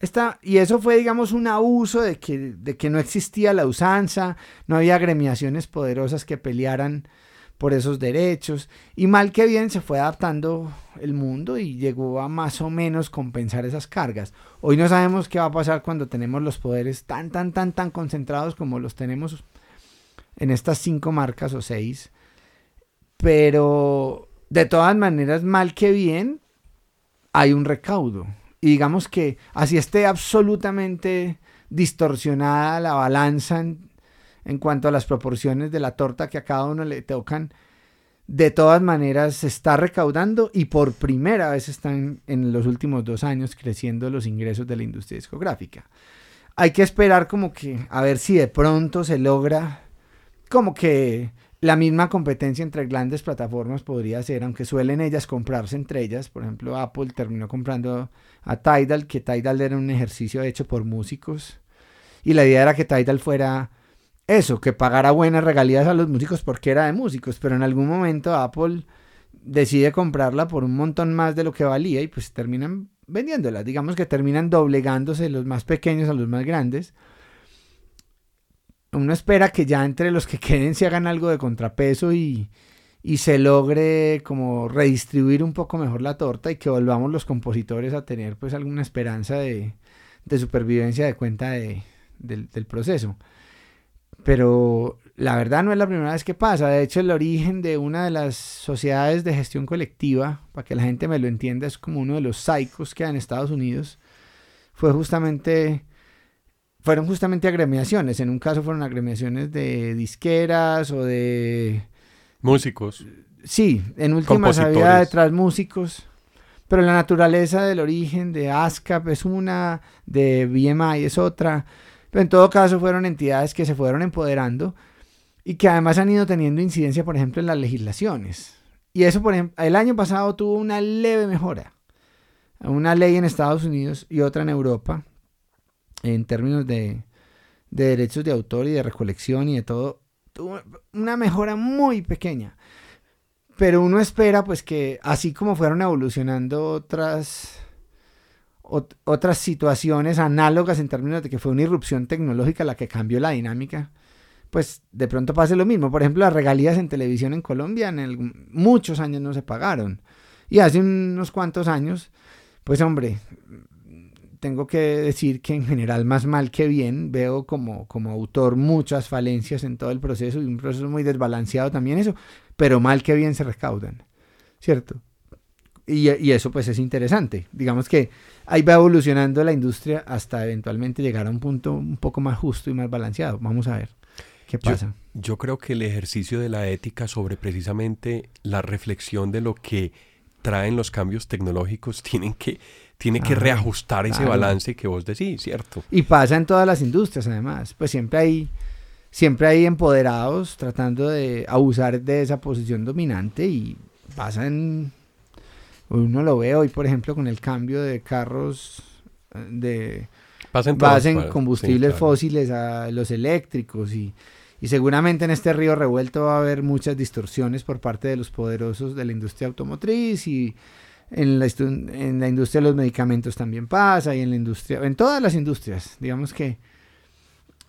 Esta, y eso fue, digamos, un abuso de que, de que no existía la usanza, no había agremiaciones poderosas que pelearan por esos derechos. Y mal que bien se fue adaptando el mundo y llegó a más o menos compensar esas cargas. Hoy no sabemos qué va a pasar cuando tenemos los poderes tan, tan, tan, tan concentrados como los tenemos en estas cinco marcas o seis. Pero de todas maneras, mal que bien, hay un recaudo. Y digamos que así esté absolutamente distorsionada la balanza en, cuanto a las proporciones de la torta que a cada uno le tocan, de todas maneras se está recaudando y por primera vez están en los últimos dos años creciendo los ingresos de la industria discográfica. Hay que esperar como que a ver si de pronto se logra como que la misma competencia entre grandes plataformas podría ser, aunque suelen ellas comprarse entre ellas. Por ejemplo, Apple terminó comprando a Tidal, que Tidal era un ejercicio hecho por músicos. Y la idea era que Tidal fuera eso, que pagara buenas regalías a los músicos porque era de músicos, pero en algún momento Apple decide comprarla por un montón más de lo que valía y pues terminan vendiéndola. Digamos que terminan doblegándose los más pequeños a los más grandes. Uno espera que ya entre los que queden se hagan algo de contrapeso y, y se logre como redistribuir un poco mejor la torta y que volvamos los compositores a tener pues alguna esperanza de, de supervivencia de cuenta de, del, proceso. Pero la verdad no es la primera vez que pasa. De hecho, el origen de una de las sociedades de gestión colectiva, para que la gente me lo entienda, es como uno de los psicos que hay en Estados Unidos. Fue justamente, fueron justamente agremiaciones. En un caso fueron agremiaciones de disqueras o de... Músicos. Sí, en últimas había detrás músicos. Pero la naturaleza del origen de ASCAP es una, de BMI es otra. Pero en todo caso fueron entidades que se fueron empoderando y que además han ido teniendo incidencia, por ejemplo, en las legislaciones. Y eso, por ejemplo, el año pasado tuvo una leve mejora. Una ley en Estados Unidos y otra en Europa, en términos de, de derechos de autor y de recolección y de todo, tuvo una mejora muy pequeña. Pero uno espera pues que así como fueron evolucionando otras otras situaciones análogas en términos de que fue una irrupción tecnológica la que cambió la dinámica, pues de pronto pase lo mismo. Por ejemplo, las regalías en televisión en Colombia en muchos años no se pagaron. Y hace unos cuantos años, pues hombre, tengo que decir que en general más mal que bien veo como, como autor muchas falencias en todo el proceso y un proceso muy desbalanceado también eso, pero mal que bien se recaudan, ¿cierto? Y, y, eso pues es interesante. Digamos que ahí va evolucionando la industria hasta eventualmente llegar a un punto un poco más justo y más balanceado. Vamos a ver qué pasa. Yo, yo creo que el ejercicio de la ética sobre precisamente la reflexión de lo que traen los cambios tecnológicos tienen que, tiene que reajustar ese balance que vos decís, ¿cierto? Y pasa en todas las industrias además. Pues siempre hay siempre hay empoderados tratando de abusar de esa posición dominante y pasa en uno lo ve hoy, por ejemplo, con el cambio de carros eh, de base en combustibles fósiles a los eléctricos y, y, seguramente en este río revuelto va a haber muchas distorsiones por parte de los poderosos de la industria automotriz y en la, en la industria de los medicamentos también pasa y en la industria, en todas las industrias, digamos que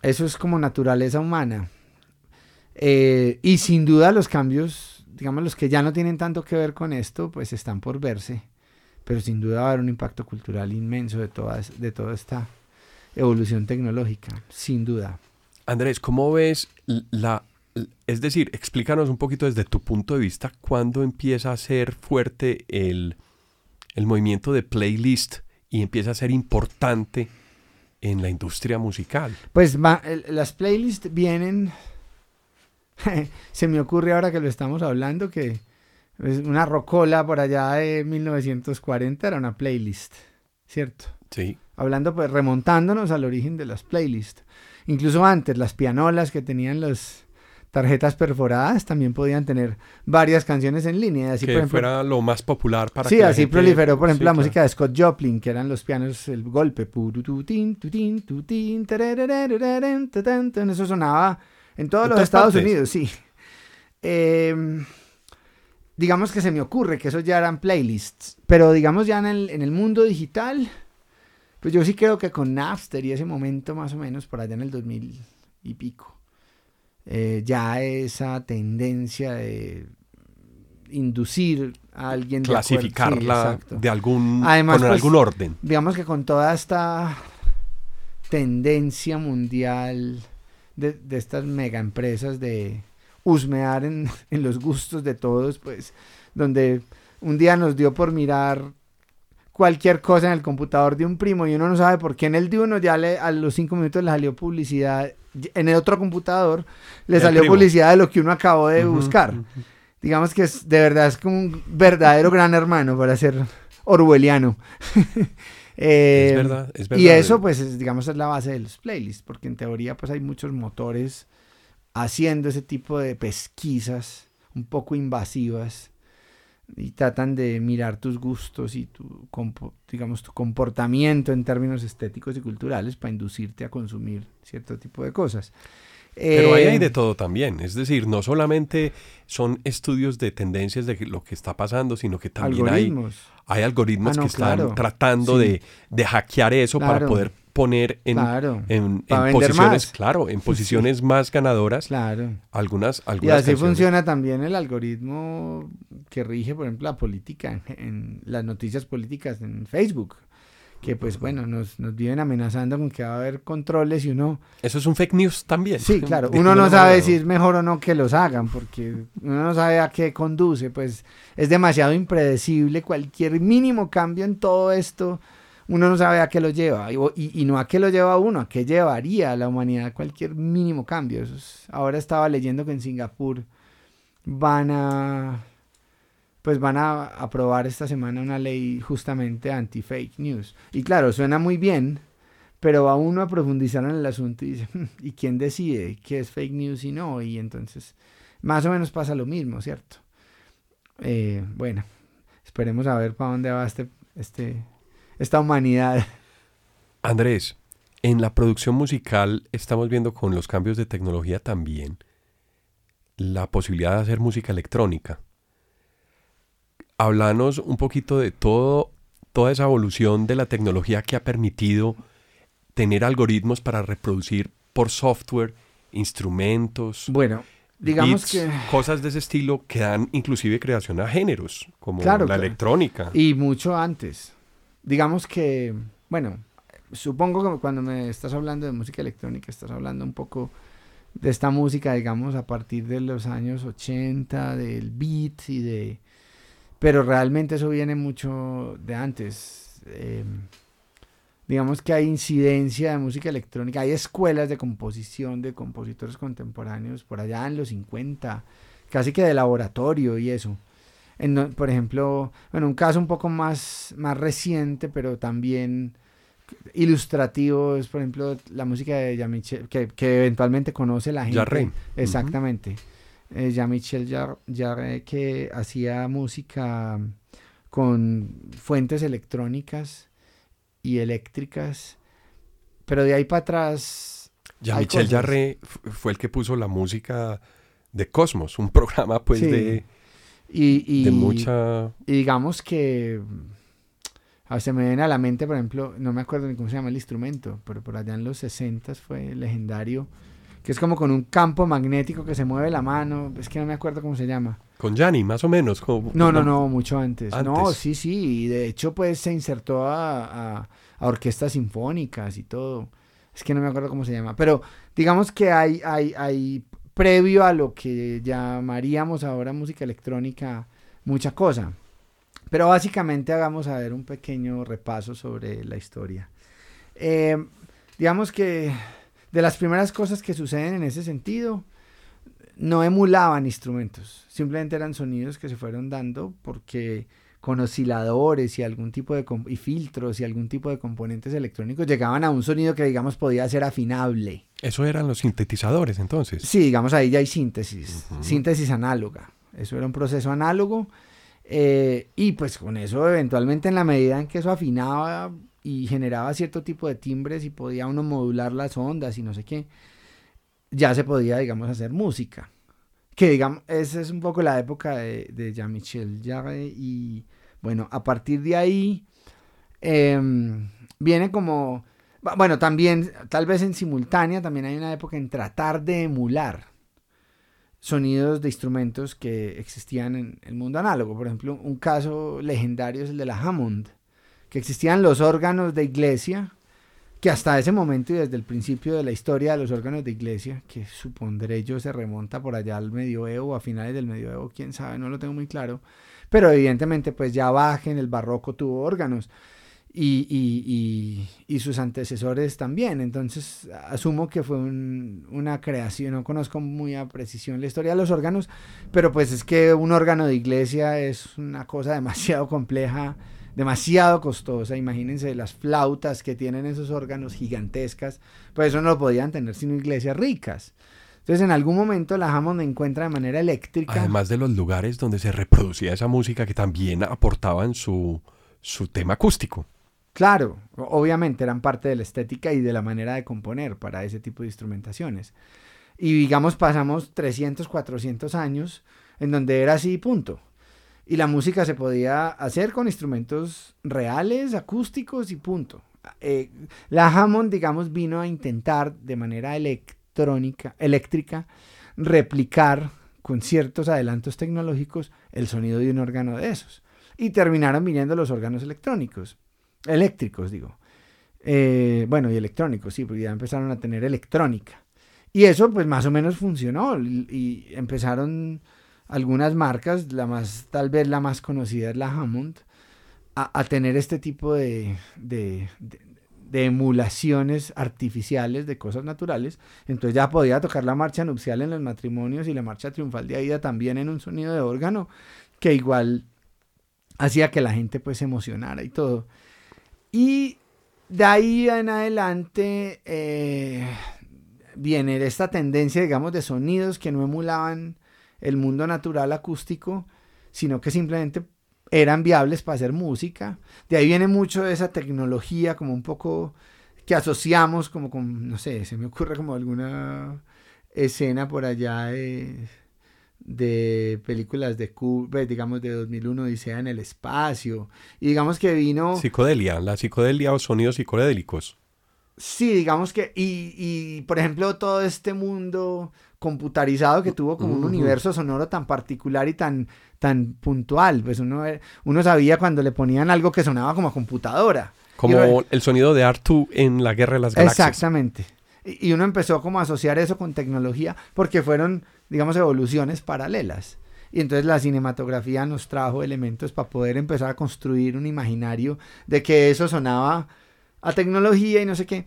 eso es como naturaleza humana. Eh, y sin duda los cambios digamos, los que ya no tienen tanto que ver con esto, pues están por verse, pero sin duda va a haber un impacto cultural inmenso de, todas, de toda esta evolución tecnológica, sin duda. Andrés, ¿cómo ves la... Es decir, explícanos un poquito desde tu punto de vista cuándo empieza a ser fuerte el, el movimiento de playlist y empieza a ser importante en la industria musical. Pues las playlists vienen se me ocurre ahora que lo estamos hablando que una rocola por allá de 1940 era una playlist, ¿cierto? Sí. Hablando, pues remontándonos al origen de las playlists. Incluso antes, las pianolas que tenían las tarjetas perforadas también podían tener varias canciones en línea. Así, que fuera lo más popular para Sí, así proliferó, por ejemplo, la música de Scott Joplin, que eran los pianos, el golpe. Eso sonaba en todos los Estados Unidos, sí. Em, digamos que se me ocurre que esos ya eran playlists, pero digamos ya en el, mundo digital, pues yo sí creo que con Napster y ese momento más o menos por allá en el 2000 y pico, eh, ya esa tendencia de inducir a alguien clasificarla de, algún Además, con pues, algún orden. digamos que con toda esta tendencia mundial de, estas mega empresas de husmear en, los gustos de todos, pues, donde un día nos dio por mirar cualquier cosa en el computador de un primo y uno no sabe por qué en el de uno ya le, a los cinco minutos le salió publicidad, en el otro computador le salió publicidad de lo que uno acabó de buscar. Digamos que es, de verdad es como un verdadero gran hermano para ser orwelliano. es eh, verdad, es verdad. Y eso, pues, digamos, es la base de los playlists, porque en teoría, pues, hay muchos motores haciendo ese tipo de pesquisas un poco invasivas y tratan de mirar tus gustos y tu, digamos, tu comportamiento en términos estéticos y culturales para inducirte a consumir cierto tipo de cosas. Pero ahí hay de eh, todo también, es decir, no solamente son estudios de tendencias de lo que está pasando, sino que también hay, hay algoritmos ah, que están tratando de, hackear eso para poder poner en, en, posiciones, claro, en posiciones más ganadoras. Claro. Algunas, algunas y así funciona también el algoritmo que rige, por ejemplo, la política, en las noticias políticas en Facebook que pues bueno, nos, nos viven amenazando con que va a haber controles y uno... Eso es un fake news también. Sí, claro, uno no sabe si es mejor o no que los hagan, porque uno no sabe a qué conduce, pues es demasiado impredecible, cualquier mínimo cambio en todo esto, uno no sabe a qué lo lleva, y, no a qué lo lleva uno, a qué llevaría a la humanidad cualquier mínimo cambio. ahora estaba leyendo que en Singapur van a pues van a aprobar esta semana una ley justamente anti-fake news. Y claro, suena muy bien, pero va uno a profundizar en el asunto y dice, "Hmm, ¿y quién decide qué es fake news y no? Y entonces, más o menos pasa lo mismo, ¿cierto? Eh, bueno, esperemos a ver para dónde va este, este, esta humanidad. Andrés, en la producción musical estamos viendo con los cambios de tecnología también la posibilidad de hacer música electrónica. Hablanos un poquito de todo, toda esa evolución de la tecnología que ha permitido tener algoritmos para reproducir por software instrumentos, Bueno, digamos beats, que... cosas de ese estilo que dan inclusive creación a géneros, como Claro, la electrónica. Y mucho antes. Digamos que, bueno, supongo que cuando me estás hablando de música electrónica, estás hablando un poco de esta música, digamos, a partir de los años 80, del beat y de... Pero realmente eso viene mucho de antes. Eh, digamos que hay incidencia de música electrónica, hay escuelas de composición de compositores contemporáneos por allá en los 50, casi que de laboratorio y eso. En por ejemplo, bueno, un caso un poco más, más reciente, pero también ilustrativo es, por ejemplo, la música de Jean-Michel, que, que eventualmente conoce la gente. Jarre. Exactamente. Eh, Jean-Michel Jar- Jarre, que hacía música con fuentes electrónicas y eléctricas, pero de ahí para atrás... Ya hay Michel cosas. Jarre fu- fue el que puso la música de Cosmos, un programa pues Sí. de, Y, y- de mucha... y digamos que a se me viene a la mente, por ejemplo, no me acuerdo ni cómo se llama el instrumento, pero por allá en los 60 fue legendario, que es como con un campo magnético que se mueve la mano, es que no me acuerdo cómo se llama. Con Yanni, más o menos. como- No, no, no, mucho antes. No, Antes. sí, sí, y de hecho pues se insertó a, a- a orquestas sinfónicas y todo. Es que no me acuerdo cómo se llama, pero digamos que hay, hay, hay previo a lo que llamaríamos ahora música electrónica, mucha cosa. Pero básicamente hagamos a ver un pequeño repaso sobre la historia. Eh, digamos que de las primeras cosas que suceden en ese sentido, no emulaban instrumentos, simplemente eran sonidos que se fueron dando porque con osciladores y algún tipo de y filtros y algún tipo de componentes electrónicos llegaban a un sonido que digamos podía ser afinable. Eso eran los sintetizadores entonces. Sí, digamos ahí ya hay síntesis, síntesis análoga. Eso era un proceso análogo eh, y pues con eso eventualmente en la medida en que eso afinaba y generaba cierto tipo de timbres y podía uno modular las ondas y no sé qué, ya se podía digamos hacer música. Que digamos, esa es un poco la época de, de Jean-Michel Jarre y bueno, a partir de ahí em, viene como... bu- Bueno, también, tal vez en simultánea, también hay una época en tratar de emular sonidos de instrumentos que existían en el mundo análogo. Por ejemplo, un caso legendario es el de la Hammond, que existían los órganos de iglesia, que hasta ese momento y desde el principio de la historia de los órganos de iglesia, que supondré yo se remonta por allá al medioevo o a finales del medioevo, quién sabe, no lo tengo muy claro, pero evidentemente pues ya Bach en el barroco tuvo órganos y, y- y- sus antecesores también. Entonces, asumo que fue un- una creación, no conozco muy a precisión la historia de los órganos, pero pues es que un órgano de iglesia es una cosa demasiado compleja, demasiado costosa. Imagínense las flautas que tienen esos órganos gigantescas, pues eso no lo podían tener sino iglesias ricas. Entonces, en algún momento la Hammond encuentra de manera eléctrica. Además de los lugares donde se reproducía esa música que también aportaban su, su tema acústico. Claro, obviamente eran parte de la estética y de la manera de componer para ese tipo de instrumentaciones. Y digamos, pasamos 300, 400 años en donde era así, punto. Y la música se podía hacer con instrumentos reales, acústicos y punto. Eh, la Hammond, digamos, vino a intentar de manera electrónica, eléctrica, replicar con ciertos adelantos tecnológicos el sonido de un órgano de esos. Y terminaron viniendo los órganos electrónicos eléctricos, digo. Eh, bueno, y electrónicos, sí, porque ya empezaron a tener electrónica. Y eso, pues, más o menos funcionó. Y, empezaron algunas marcas, la más, tal vez la más conocida es la Hammond, a, tener este tipo de- de emulaciones artificiales de cosas naturales. Entonces ya podía tocar la marcha nupcial en los matrimonios y la marcha triunfal de Aida también en un sonido de órgano, que igual hacía que la gente pues se emocionara y todo. Y de ahí en adelante eh, viene esta tendencia, digamos, de sonidos que no emulaban el mundo natural acústico, sino que simplemente eran viables para hacer música. De ahí viene mucho de esa tecnología, como un poco que asociamos como con, no sé, se me ocurre como alguna escena por allá de, de películas de pues, digamos de 2001 Odisea en el espacio y digamos que vino psicodelia la psicodelia o sonidos psicodélicos sí digamos que y, y por ejemplo todo este mundo computarizado que tuvo como un universo sonoro tan particular y tan tan puntual. Pues uno uno sabía cuando le ponían algo que sonaba como a computadora. Como el sonido de Artu en la Guerra de las Galaxias. Exactamente. Y uno empezó como a asociar eso con tecnología porque fueron, digamos, evoluciones paralelas. Y entonces la cinematografía nos trajo elementos para poder empezar a construir un imaginario de que eso sonaba a tecnología y no sé qué.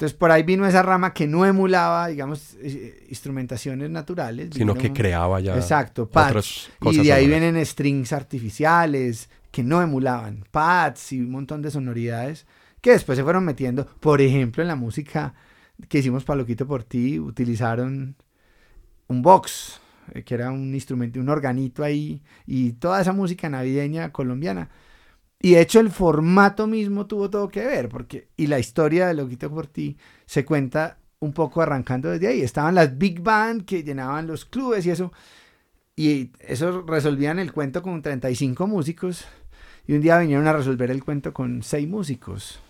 Entonces por ahí vino esa rama que no emulaba, digamos, instrumentaciones naturales. Sino que creaba ya exacto, pads. y de ahí vienen strings artificiales que no emulaban, pads y un montón de sonoridades que después se fueron metiendo, por ejemplo, en la música que hicimos Paloquito por ti, utilizaron un box, eh, que era un instrumento, un organito ahí, y toda esa música navideña colombiana. Y de hecho el formato mismo tuvo todo que ver, porque, y la historia de Loquito por ti se cuenta un poco arrancando desde ahí. Estaban las big band que llenaban los clubes y eso, y eso resolvían el cuento con 35 músicos, y un día vinieron a resolver el cuento con 6 músicos,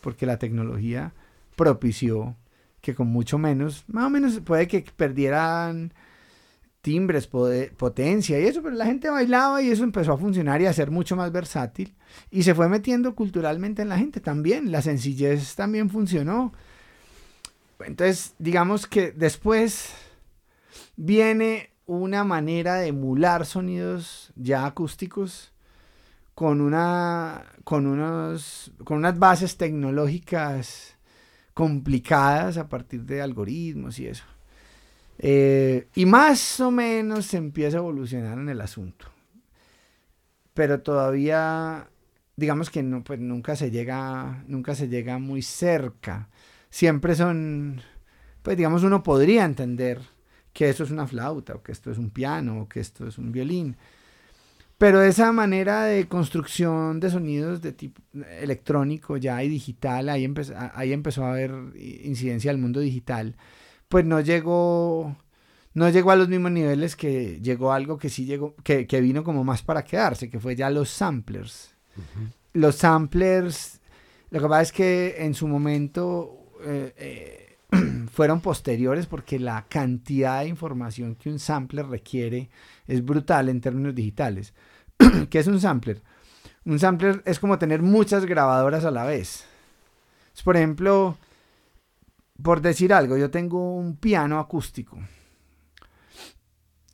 porque la tecnología propició que con mucho menos, más o menos puede que perdieran timbres, potencia y eso, pero la gente bailaba y eso empezó a funcionar y a ser mucho más versátil y se fue metiendo culturalmente en la gente también, la sencillez también funcionó. Entonces, digamos que después viene una manera de emular sonidos ya acústicos con una con unos con unas bases tecnológicas complicadas a partir de algoritmos y eso. Eh, y más o menos se empieza a evolucionar en el asunto. Pero todavía, digamos que no, pues nunca se llega, nunca se llega muy cerca. Siempre son, pues digamos, uno podría entender que eso es una flauta, o que esto es un piano, o que esto es un violín. Pero esa manera de construcción de sonidos de tipo electrónico ya y digital, ahí, empezó, ahí empezó a haber incidencia del mundo digital, pues no llegó, no llegó a los mismos niveles que llegó algo que sí llegó, que, vino como más para quedarse, que fue ya los samplers. Los samplers, lo que pasa es que en su momento eh, eh, fueron posteriores porque la cantidad de información que un sampler requiere es brutal en términos digitales. ¿Qué es un sampler? Un sampler es como tener muchas grabadoras a la vez. por ejemplo, por decir algo, yo tengo un piano acústico.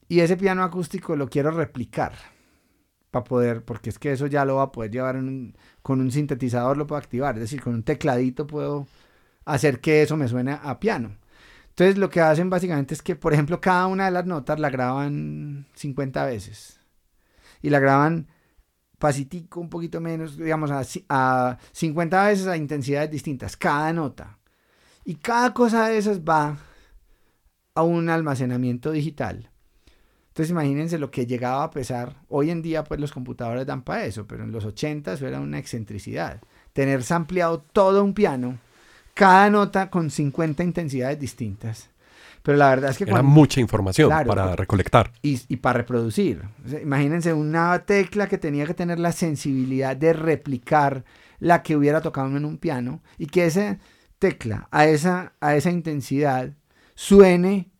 Y ese piano acústico lo quiero replicar. Para poder, porque es que eso ya lo va a poder llevar con un sintetizador, lo puedo activar. Es decir, con un tecladito puedo hacer que eso me suene a piano. Entonces lo que hacen básicamente es que, por ejemplo, cada una de las notas la graban 50 veces y la graban pasitico, un poquito menos, digamos, a, a 50 veces a intensidades distintas, cada nota. Y cada cosa de esas va a un almacenamiento digital. Entonces imagínense lo que llegaba a pesar. Hoy en día pues los computadores dan para eso, pero en los 80 eso era una excentricidad. Tener ampliado todo un piano, cada nota con 50 intensidades distintas. Pero la verdad es que... Era mucha información para recolectar. Y, para reproducir. imagínense una tecla que tenía que tener la sensibilidad de replicar la que hubiera tocado en un piano y que esa tecla a esa, a esa intensidad suene,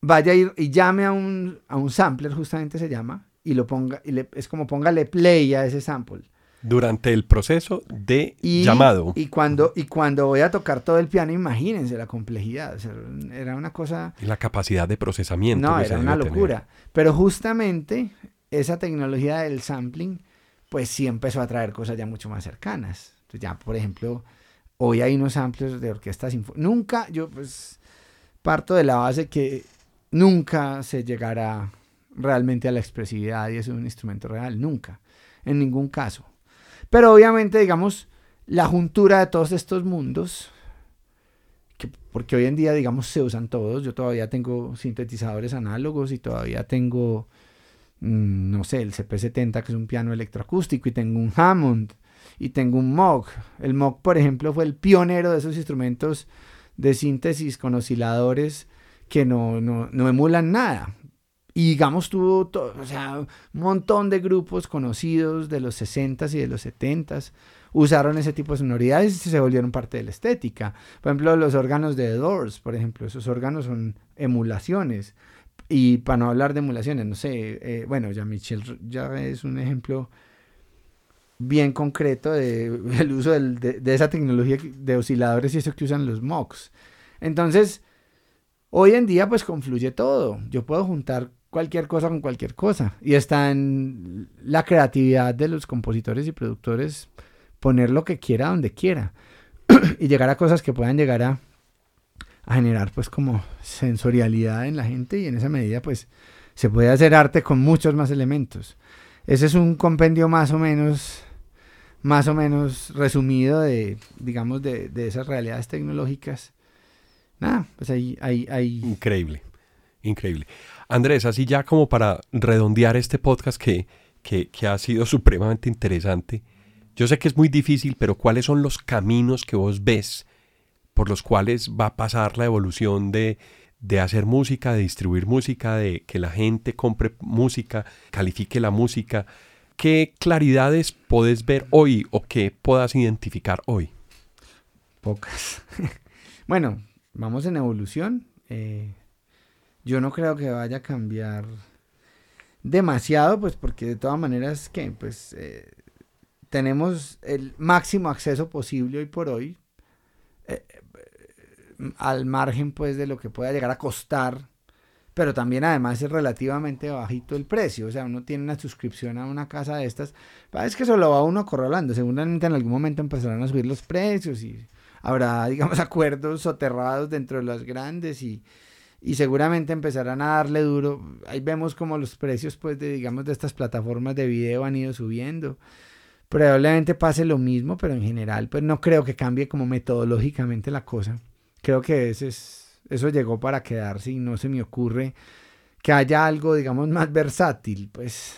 vaya ir y llame a un, a un sampler, justamente se llama, y lo ponga, y es como póngale play a ese sample durante el proceso de llamado. Y cuando, y cuando voy a tocar todo el piano, imagínense la complejidad. era una cosa... Y la capacidad de procesamiento. No, era una locura. Pero justamente esa tecnología del sampling, pues sí empezó a traer cosas ya mucho más cercanas. Entonces ya, por ejemplo, hoy hay unos samples de orquestas Nunca, yo pues parto de la base que nunca se llegará realmente a la expresividad y es un instrumento real. Nunca. En ningún caso. Pero obviamente, digamos, la juntura de todos estos mundos, que, porque hoy en día, digamos, se usan todos. Yo todavía tengo sintetizadores análogos y todavía tengo, mm, no sé, el CP70, que es un piano electroacústico, y tengo un Hammond, y tengo un Moog. El Moog, por ejemplo, fue el pionero de esos instrumentos de síntesis con osciladores que no, no, no emulan nada. Y digamos, tuvo o sea, un montón de grupos conocidos de los 60s y de los 70s usaron ese tipo de sonoridades y se volvieron parte de la estética. Por ejemplo, los órganos de The Doors, por ejemplo, esos órganos son emulaciones. Y para no hablar de emulaciones, no sé, eh, bueno, ya Michel ya es un ejemplo bien concreto del de, uso de, de, esa tecnología de osciladores y eso que usan los MOX. Entonces, hoy en día pues confluye todo. Yo puedo juntar cualquier cosa con cualquier cosa. Y está en la creatividad de los compositores y productores poner lo que quiera donde quiera. y llegar a cosas que puedan llegar a, a generar pues como sensorialidad en la gente y en esa medida pues se puede hacer arte con muchos más elementos. Ese es un compendio más o menos más o menos resumido de digamos de, de esas realidades tecnológicas. Nada, pues ahí, ahí, ahí... Increíble, increíble. Andrés, así ya como para redondear este podcast que, que, que, ha sido supremamente interesante, yo sé que es muy difícil, pero ¿cuáles son los caminos que vos ves por los cuales va a pasar la evolución de, de hacer música, de distribuir música, de que la gente compre música, califique la música? ¿Qué claridades podés ver hoy o qué puedas identificar hoy? Pocas. bueno, vamos en evolución. Eh, yo no creo que vaya a cambiar demasiado, pues porque de todas maneras que pues eh, tenemos el máximo acceso posible hoy por hoy eh, al margen pues de lo que pueda llegar a costar pero también además es relativamente bajito el precio, o sea, uno tiene una suscripción a una casa de estas, es que eso lo va uno acorralando, seguramente en algún momento empezarán a subir los precios y habrá, digamos, acuerdos soterrados dentro de las grandes y, y seguramente empezarán a darle duro. Ahí vemos como los precios, pues, de, digamos, de estas plataformas de video han ido subiendo. Probablemente pase lo mismo, pero en general, pues no creo que cambie como metodológicamente la cosa. Creo que ese es, eso llegó para quedarse y no se me ocurre que haya algo, digamos, más versátil, pues.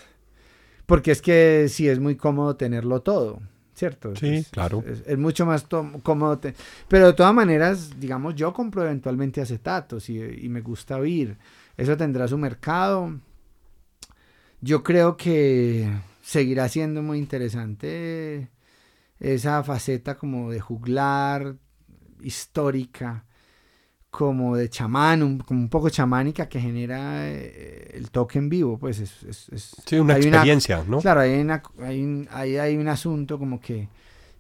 Porque es que sí es muy cómodo tenerlo todo. ¿cierto? Sí, claro. Es, mucho más cómodo. Pero de todas maneras, digamos, yo compro eventualmente acetatos y, y, me gusta oír. Eso tendrá su mercado. Yo creo que seguirá siendo muy interesante esa faceta como de juglar, histórica, como de chamán, como un poco chamánica que genera eh, el toque en vivo, pues es... es, sí, una experiencia, ¿no? Claro, hay, hay, un, hay, un asunto como que,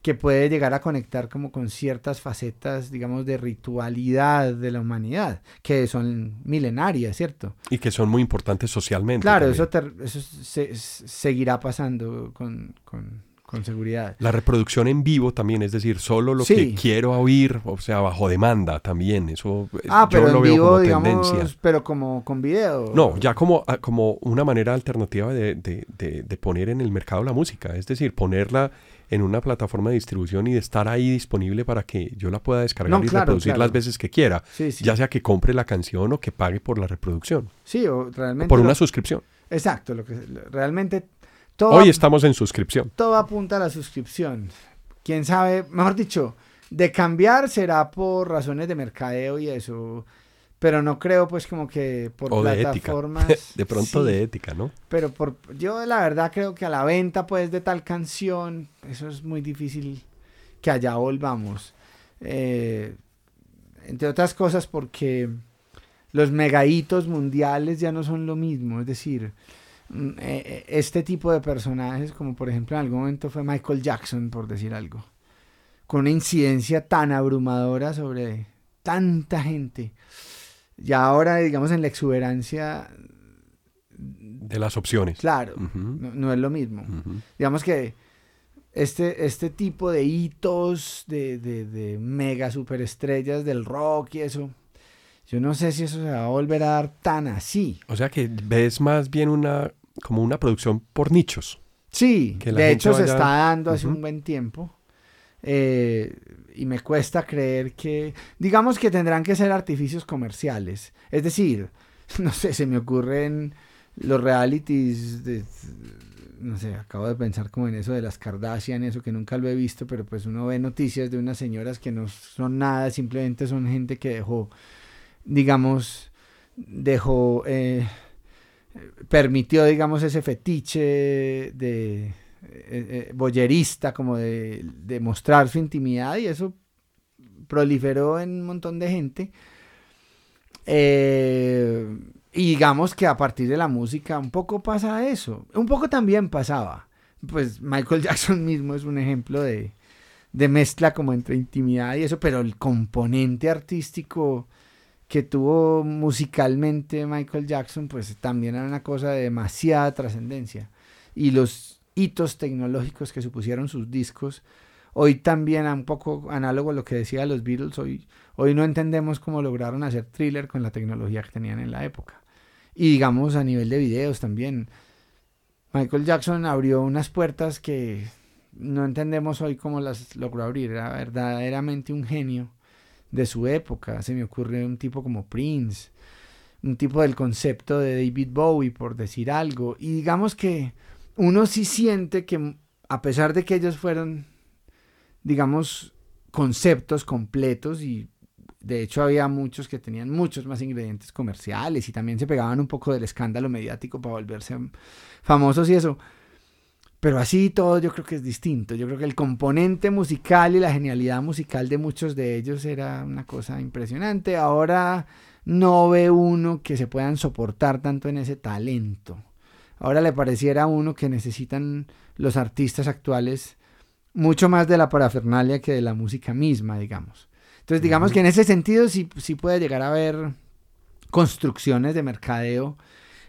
que puede llegar a conectar como con ciertas facetas, digamos, de ritualidad de la humanidad, que son milenarias, ¿cierto? Y que son muy importantes socialmente. Claro, eso, eso se, seguirá pasando con, con con seguridad. La reproducción en vivo también, es decir, solo lo que quiero oír, o sea, bajo demanda también, eso ah, yo pero lo veo como tendencia. Pero como con video. No, ya como, ah, como una manera alternativa de, de, de, poner en el mercado la música, es decir, ponerla en una plataforma de distribución y de estar ahí disponible para que yo la pueda descargar y reproducir las veces que quiera, ya sea que compre la canción o que pague por la reproducción. Sí, o realmente... por una suscripción. Exacto, lo que realmente Hoy estamos en suscripción. Todo apunta a la suscripción. Quién sabe, mejor dicho, de cambiar será por razones de mercadeo y eso. Pero no creo, pues, como que por plataformas. De, de pronto de ética, ¿no? Pero por, yo, la verdad, creo que a la venta, pues, de tal canción, eso es muy difícil que allá volvamos. Eh, entre otras cosas, porque los megaitos mundiales ya no son lo mismo. Es decir, este tipo de personajes, como por ejemplo en algún momento fue Michael Jackson, por decir algo, con una incidencia tan abrumadora sobre tanta gente. Y ahora, digamos, en la exuberancia de las opciones. Claro, no, es lo mismo. Digamos que este, este tipo de hitos de, de, de mega superestrellas del rock y eso, yo no sé si eso se va a volver a dar tan así. O sea que ves más bien una como una producción por nichos. Sí, de hecho se está dando hace un buen tiempo. eh, y me cuesta creer que, digamos que tendrán que ser artificios comerciales. Es decir, no sé, se me ocurren los realities de, no sé, acabo de pensar como en eso de las Kardashian, eso que nunca lo he visto, pero pues uno ve noticias de unas señoras que no son nada, simplemente son gente que dejó, digamos, dejó, eh, permitió, digamos, ese fetiche de eh, eh, boyerista, como de, de, mostrar su intimidad, y eso proliferó en un montón de gente. Eh, y digamos que a partir de la música un poco pasa eso, un poco también pasaba. Pues Michael Jackson mismo es un ejemplo de, de mezcla como entre intimidad y eso, pero el componente artístico que tuvo musicalmente Michael Jackson, pues también era una cosa de demasiada trascendencia. Y los hitos tecnológicos que supusieron sus discos. Hoy también, un poco análogo a lo que decía los Beatles, hoy, hoy no entendemos cómo lograron hacer thriller con la tecnología que tenían en la época. Y digamos a nivel de videos también. Michael Jackson abrió unas puertas que no entendemos hoy cómo las logró abrir. Era verdaderamente un genio de su época. Se me ocurre un tipo como Prince, un tipo del concepto de David Bowie, por decir algo. Y digamos que uno sí siente que a pesar de que ellos fueron, digamos, conceptos completos y de hecho había muchos que tenían muchos más ingredientes comerciales y también se pegaban un poco del escándalo mediático para volverse famosos y eso. Pero así todo yo creo que es distinto. Yo creo que el componente musical y la genialidad musical de muchos de ellos era una cosa impresionante. Ahora no ve uno que se puedan soportar tanto en ese talento ahora le pareciera a uno que necesitan los artistas actuales mucho más de la parafernalia que de la música misma, digamos. Entonces, digamos que en ese sentido sí, sí puede llegar a haber construcciones de mercadeo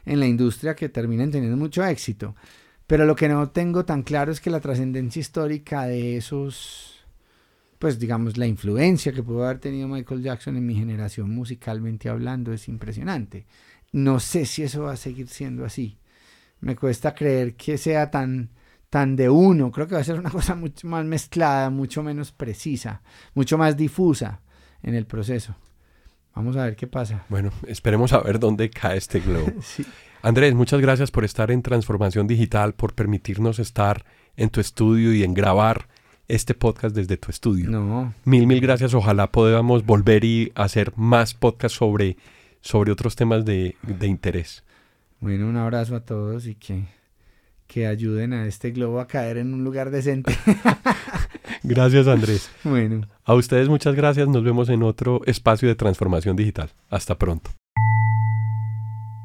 en la industria que terminen teniendo mucho éxito. Pero lo que no tengo tan claro es que la trascendencia histórica de esos, pues digamos, la influencia que pudo haber tenido Michael Jackson en mi generación musicalmente hablando es impresionante. No sé si eso va a seguir siendo así me cuesta creer que sea tan, tan de uno. Creo que va a ser una cosa mucho más mezclada, mucho menos precisa, mucho más difusa en el proceso. Vamos a ver qué pasa. Bueno, esperemos a ver dónde cae este globo. Andrés, muchas gracias por estar en Transformación Digital, por permitirnos estar en tu estudio y en grabar este podcast desde tu estudio. No. Mil, mil gracias. Ojalá podamos volver y hacer más podcasts sobre, sobre otros temas de, de interés. Bueno, un abrazo a todos y que, que ayuden a este globo a caer en un lugar decente. gracias, Andrés. Bueno. A ustedes muchas gracias. Nos vemos en otro espacio de transformación digital. Hasta pronto.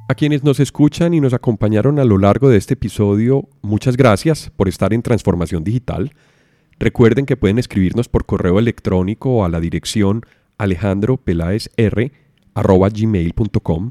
A quienes nos escuchan y nos acompañaron a lo largo de este episodio, muchas gracias por estar en Transformación Digital. Recuerden que pueden escribirnos por correo electrónico a la dirección alejandropelaesr.gmail.com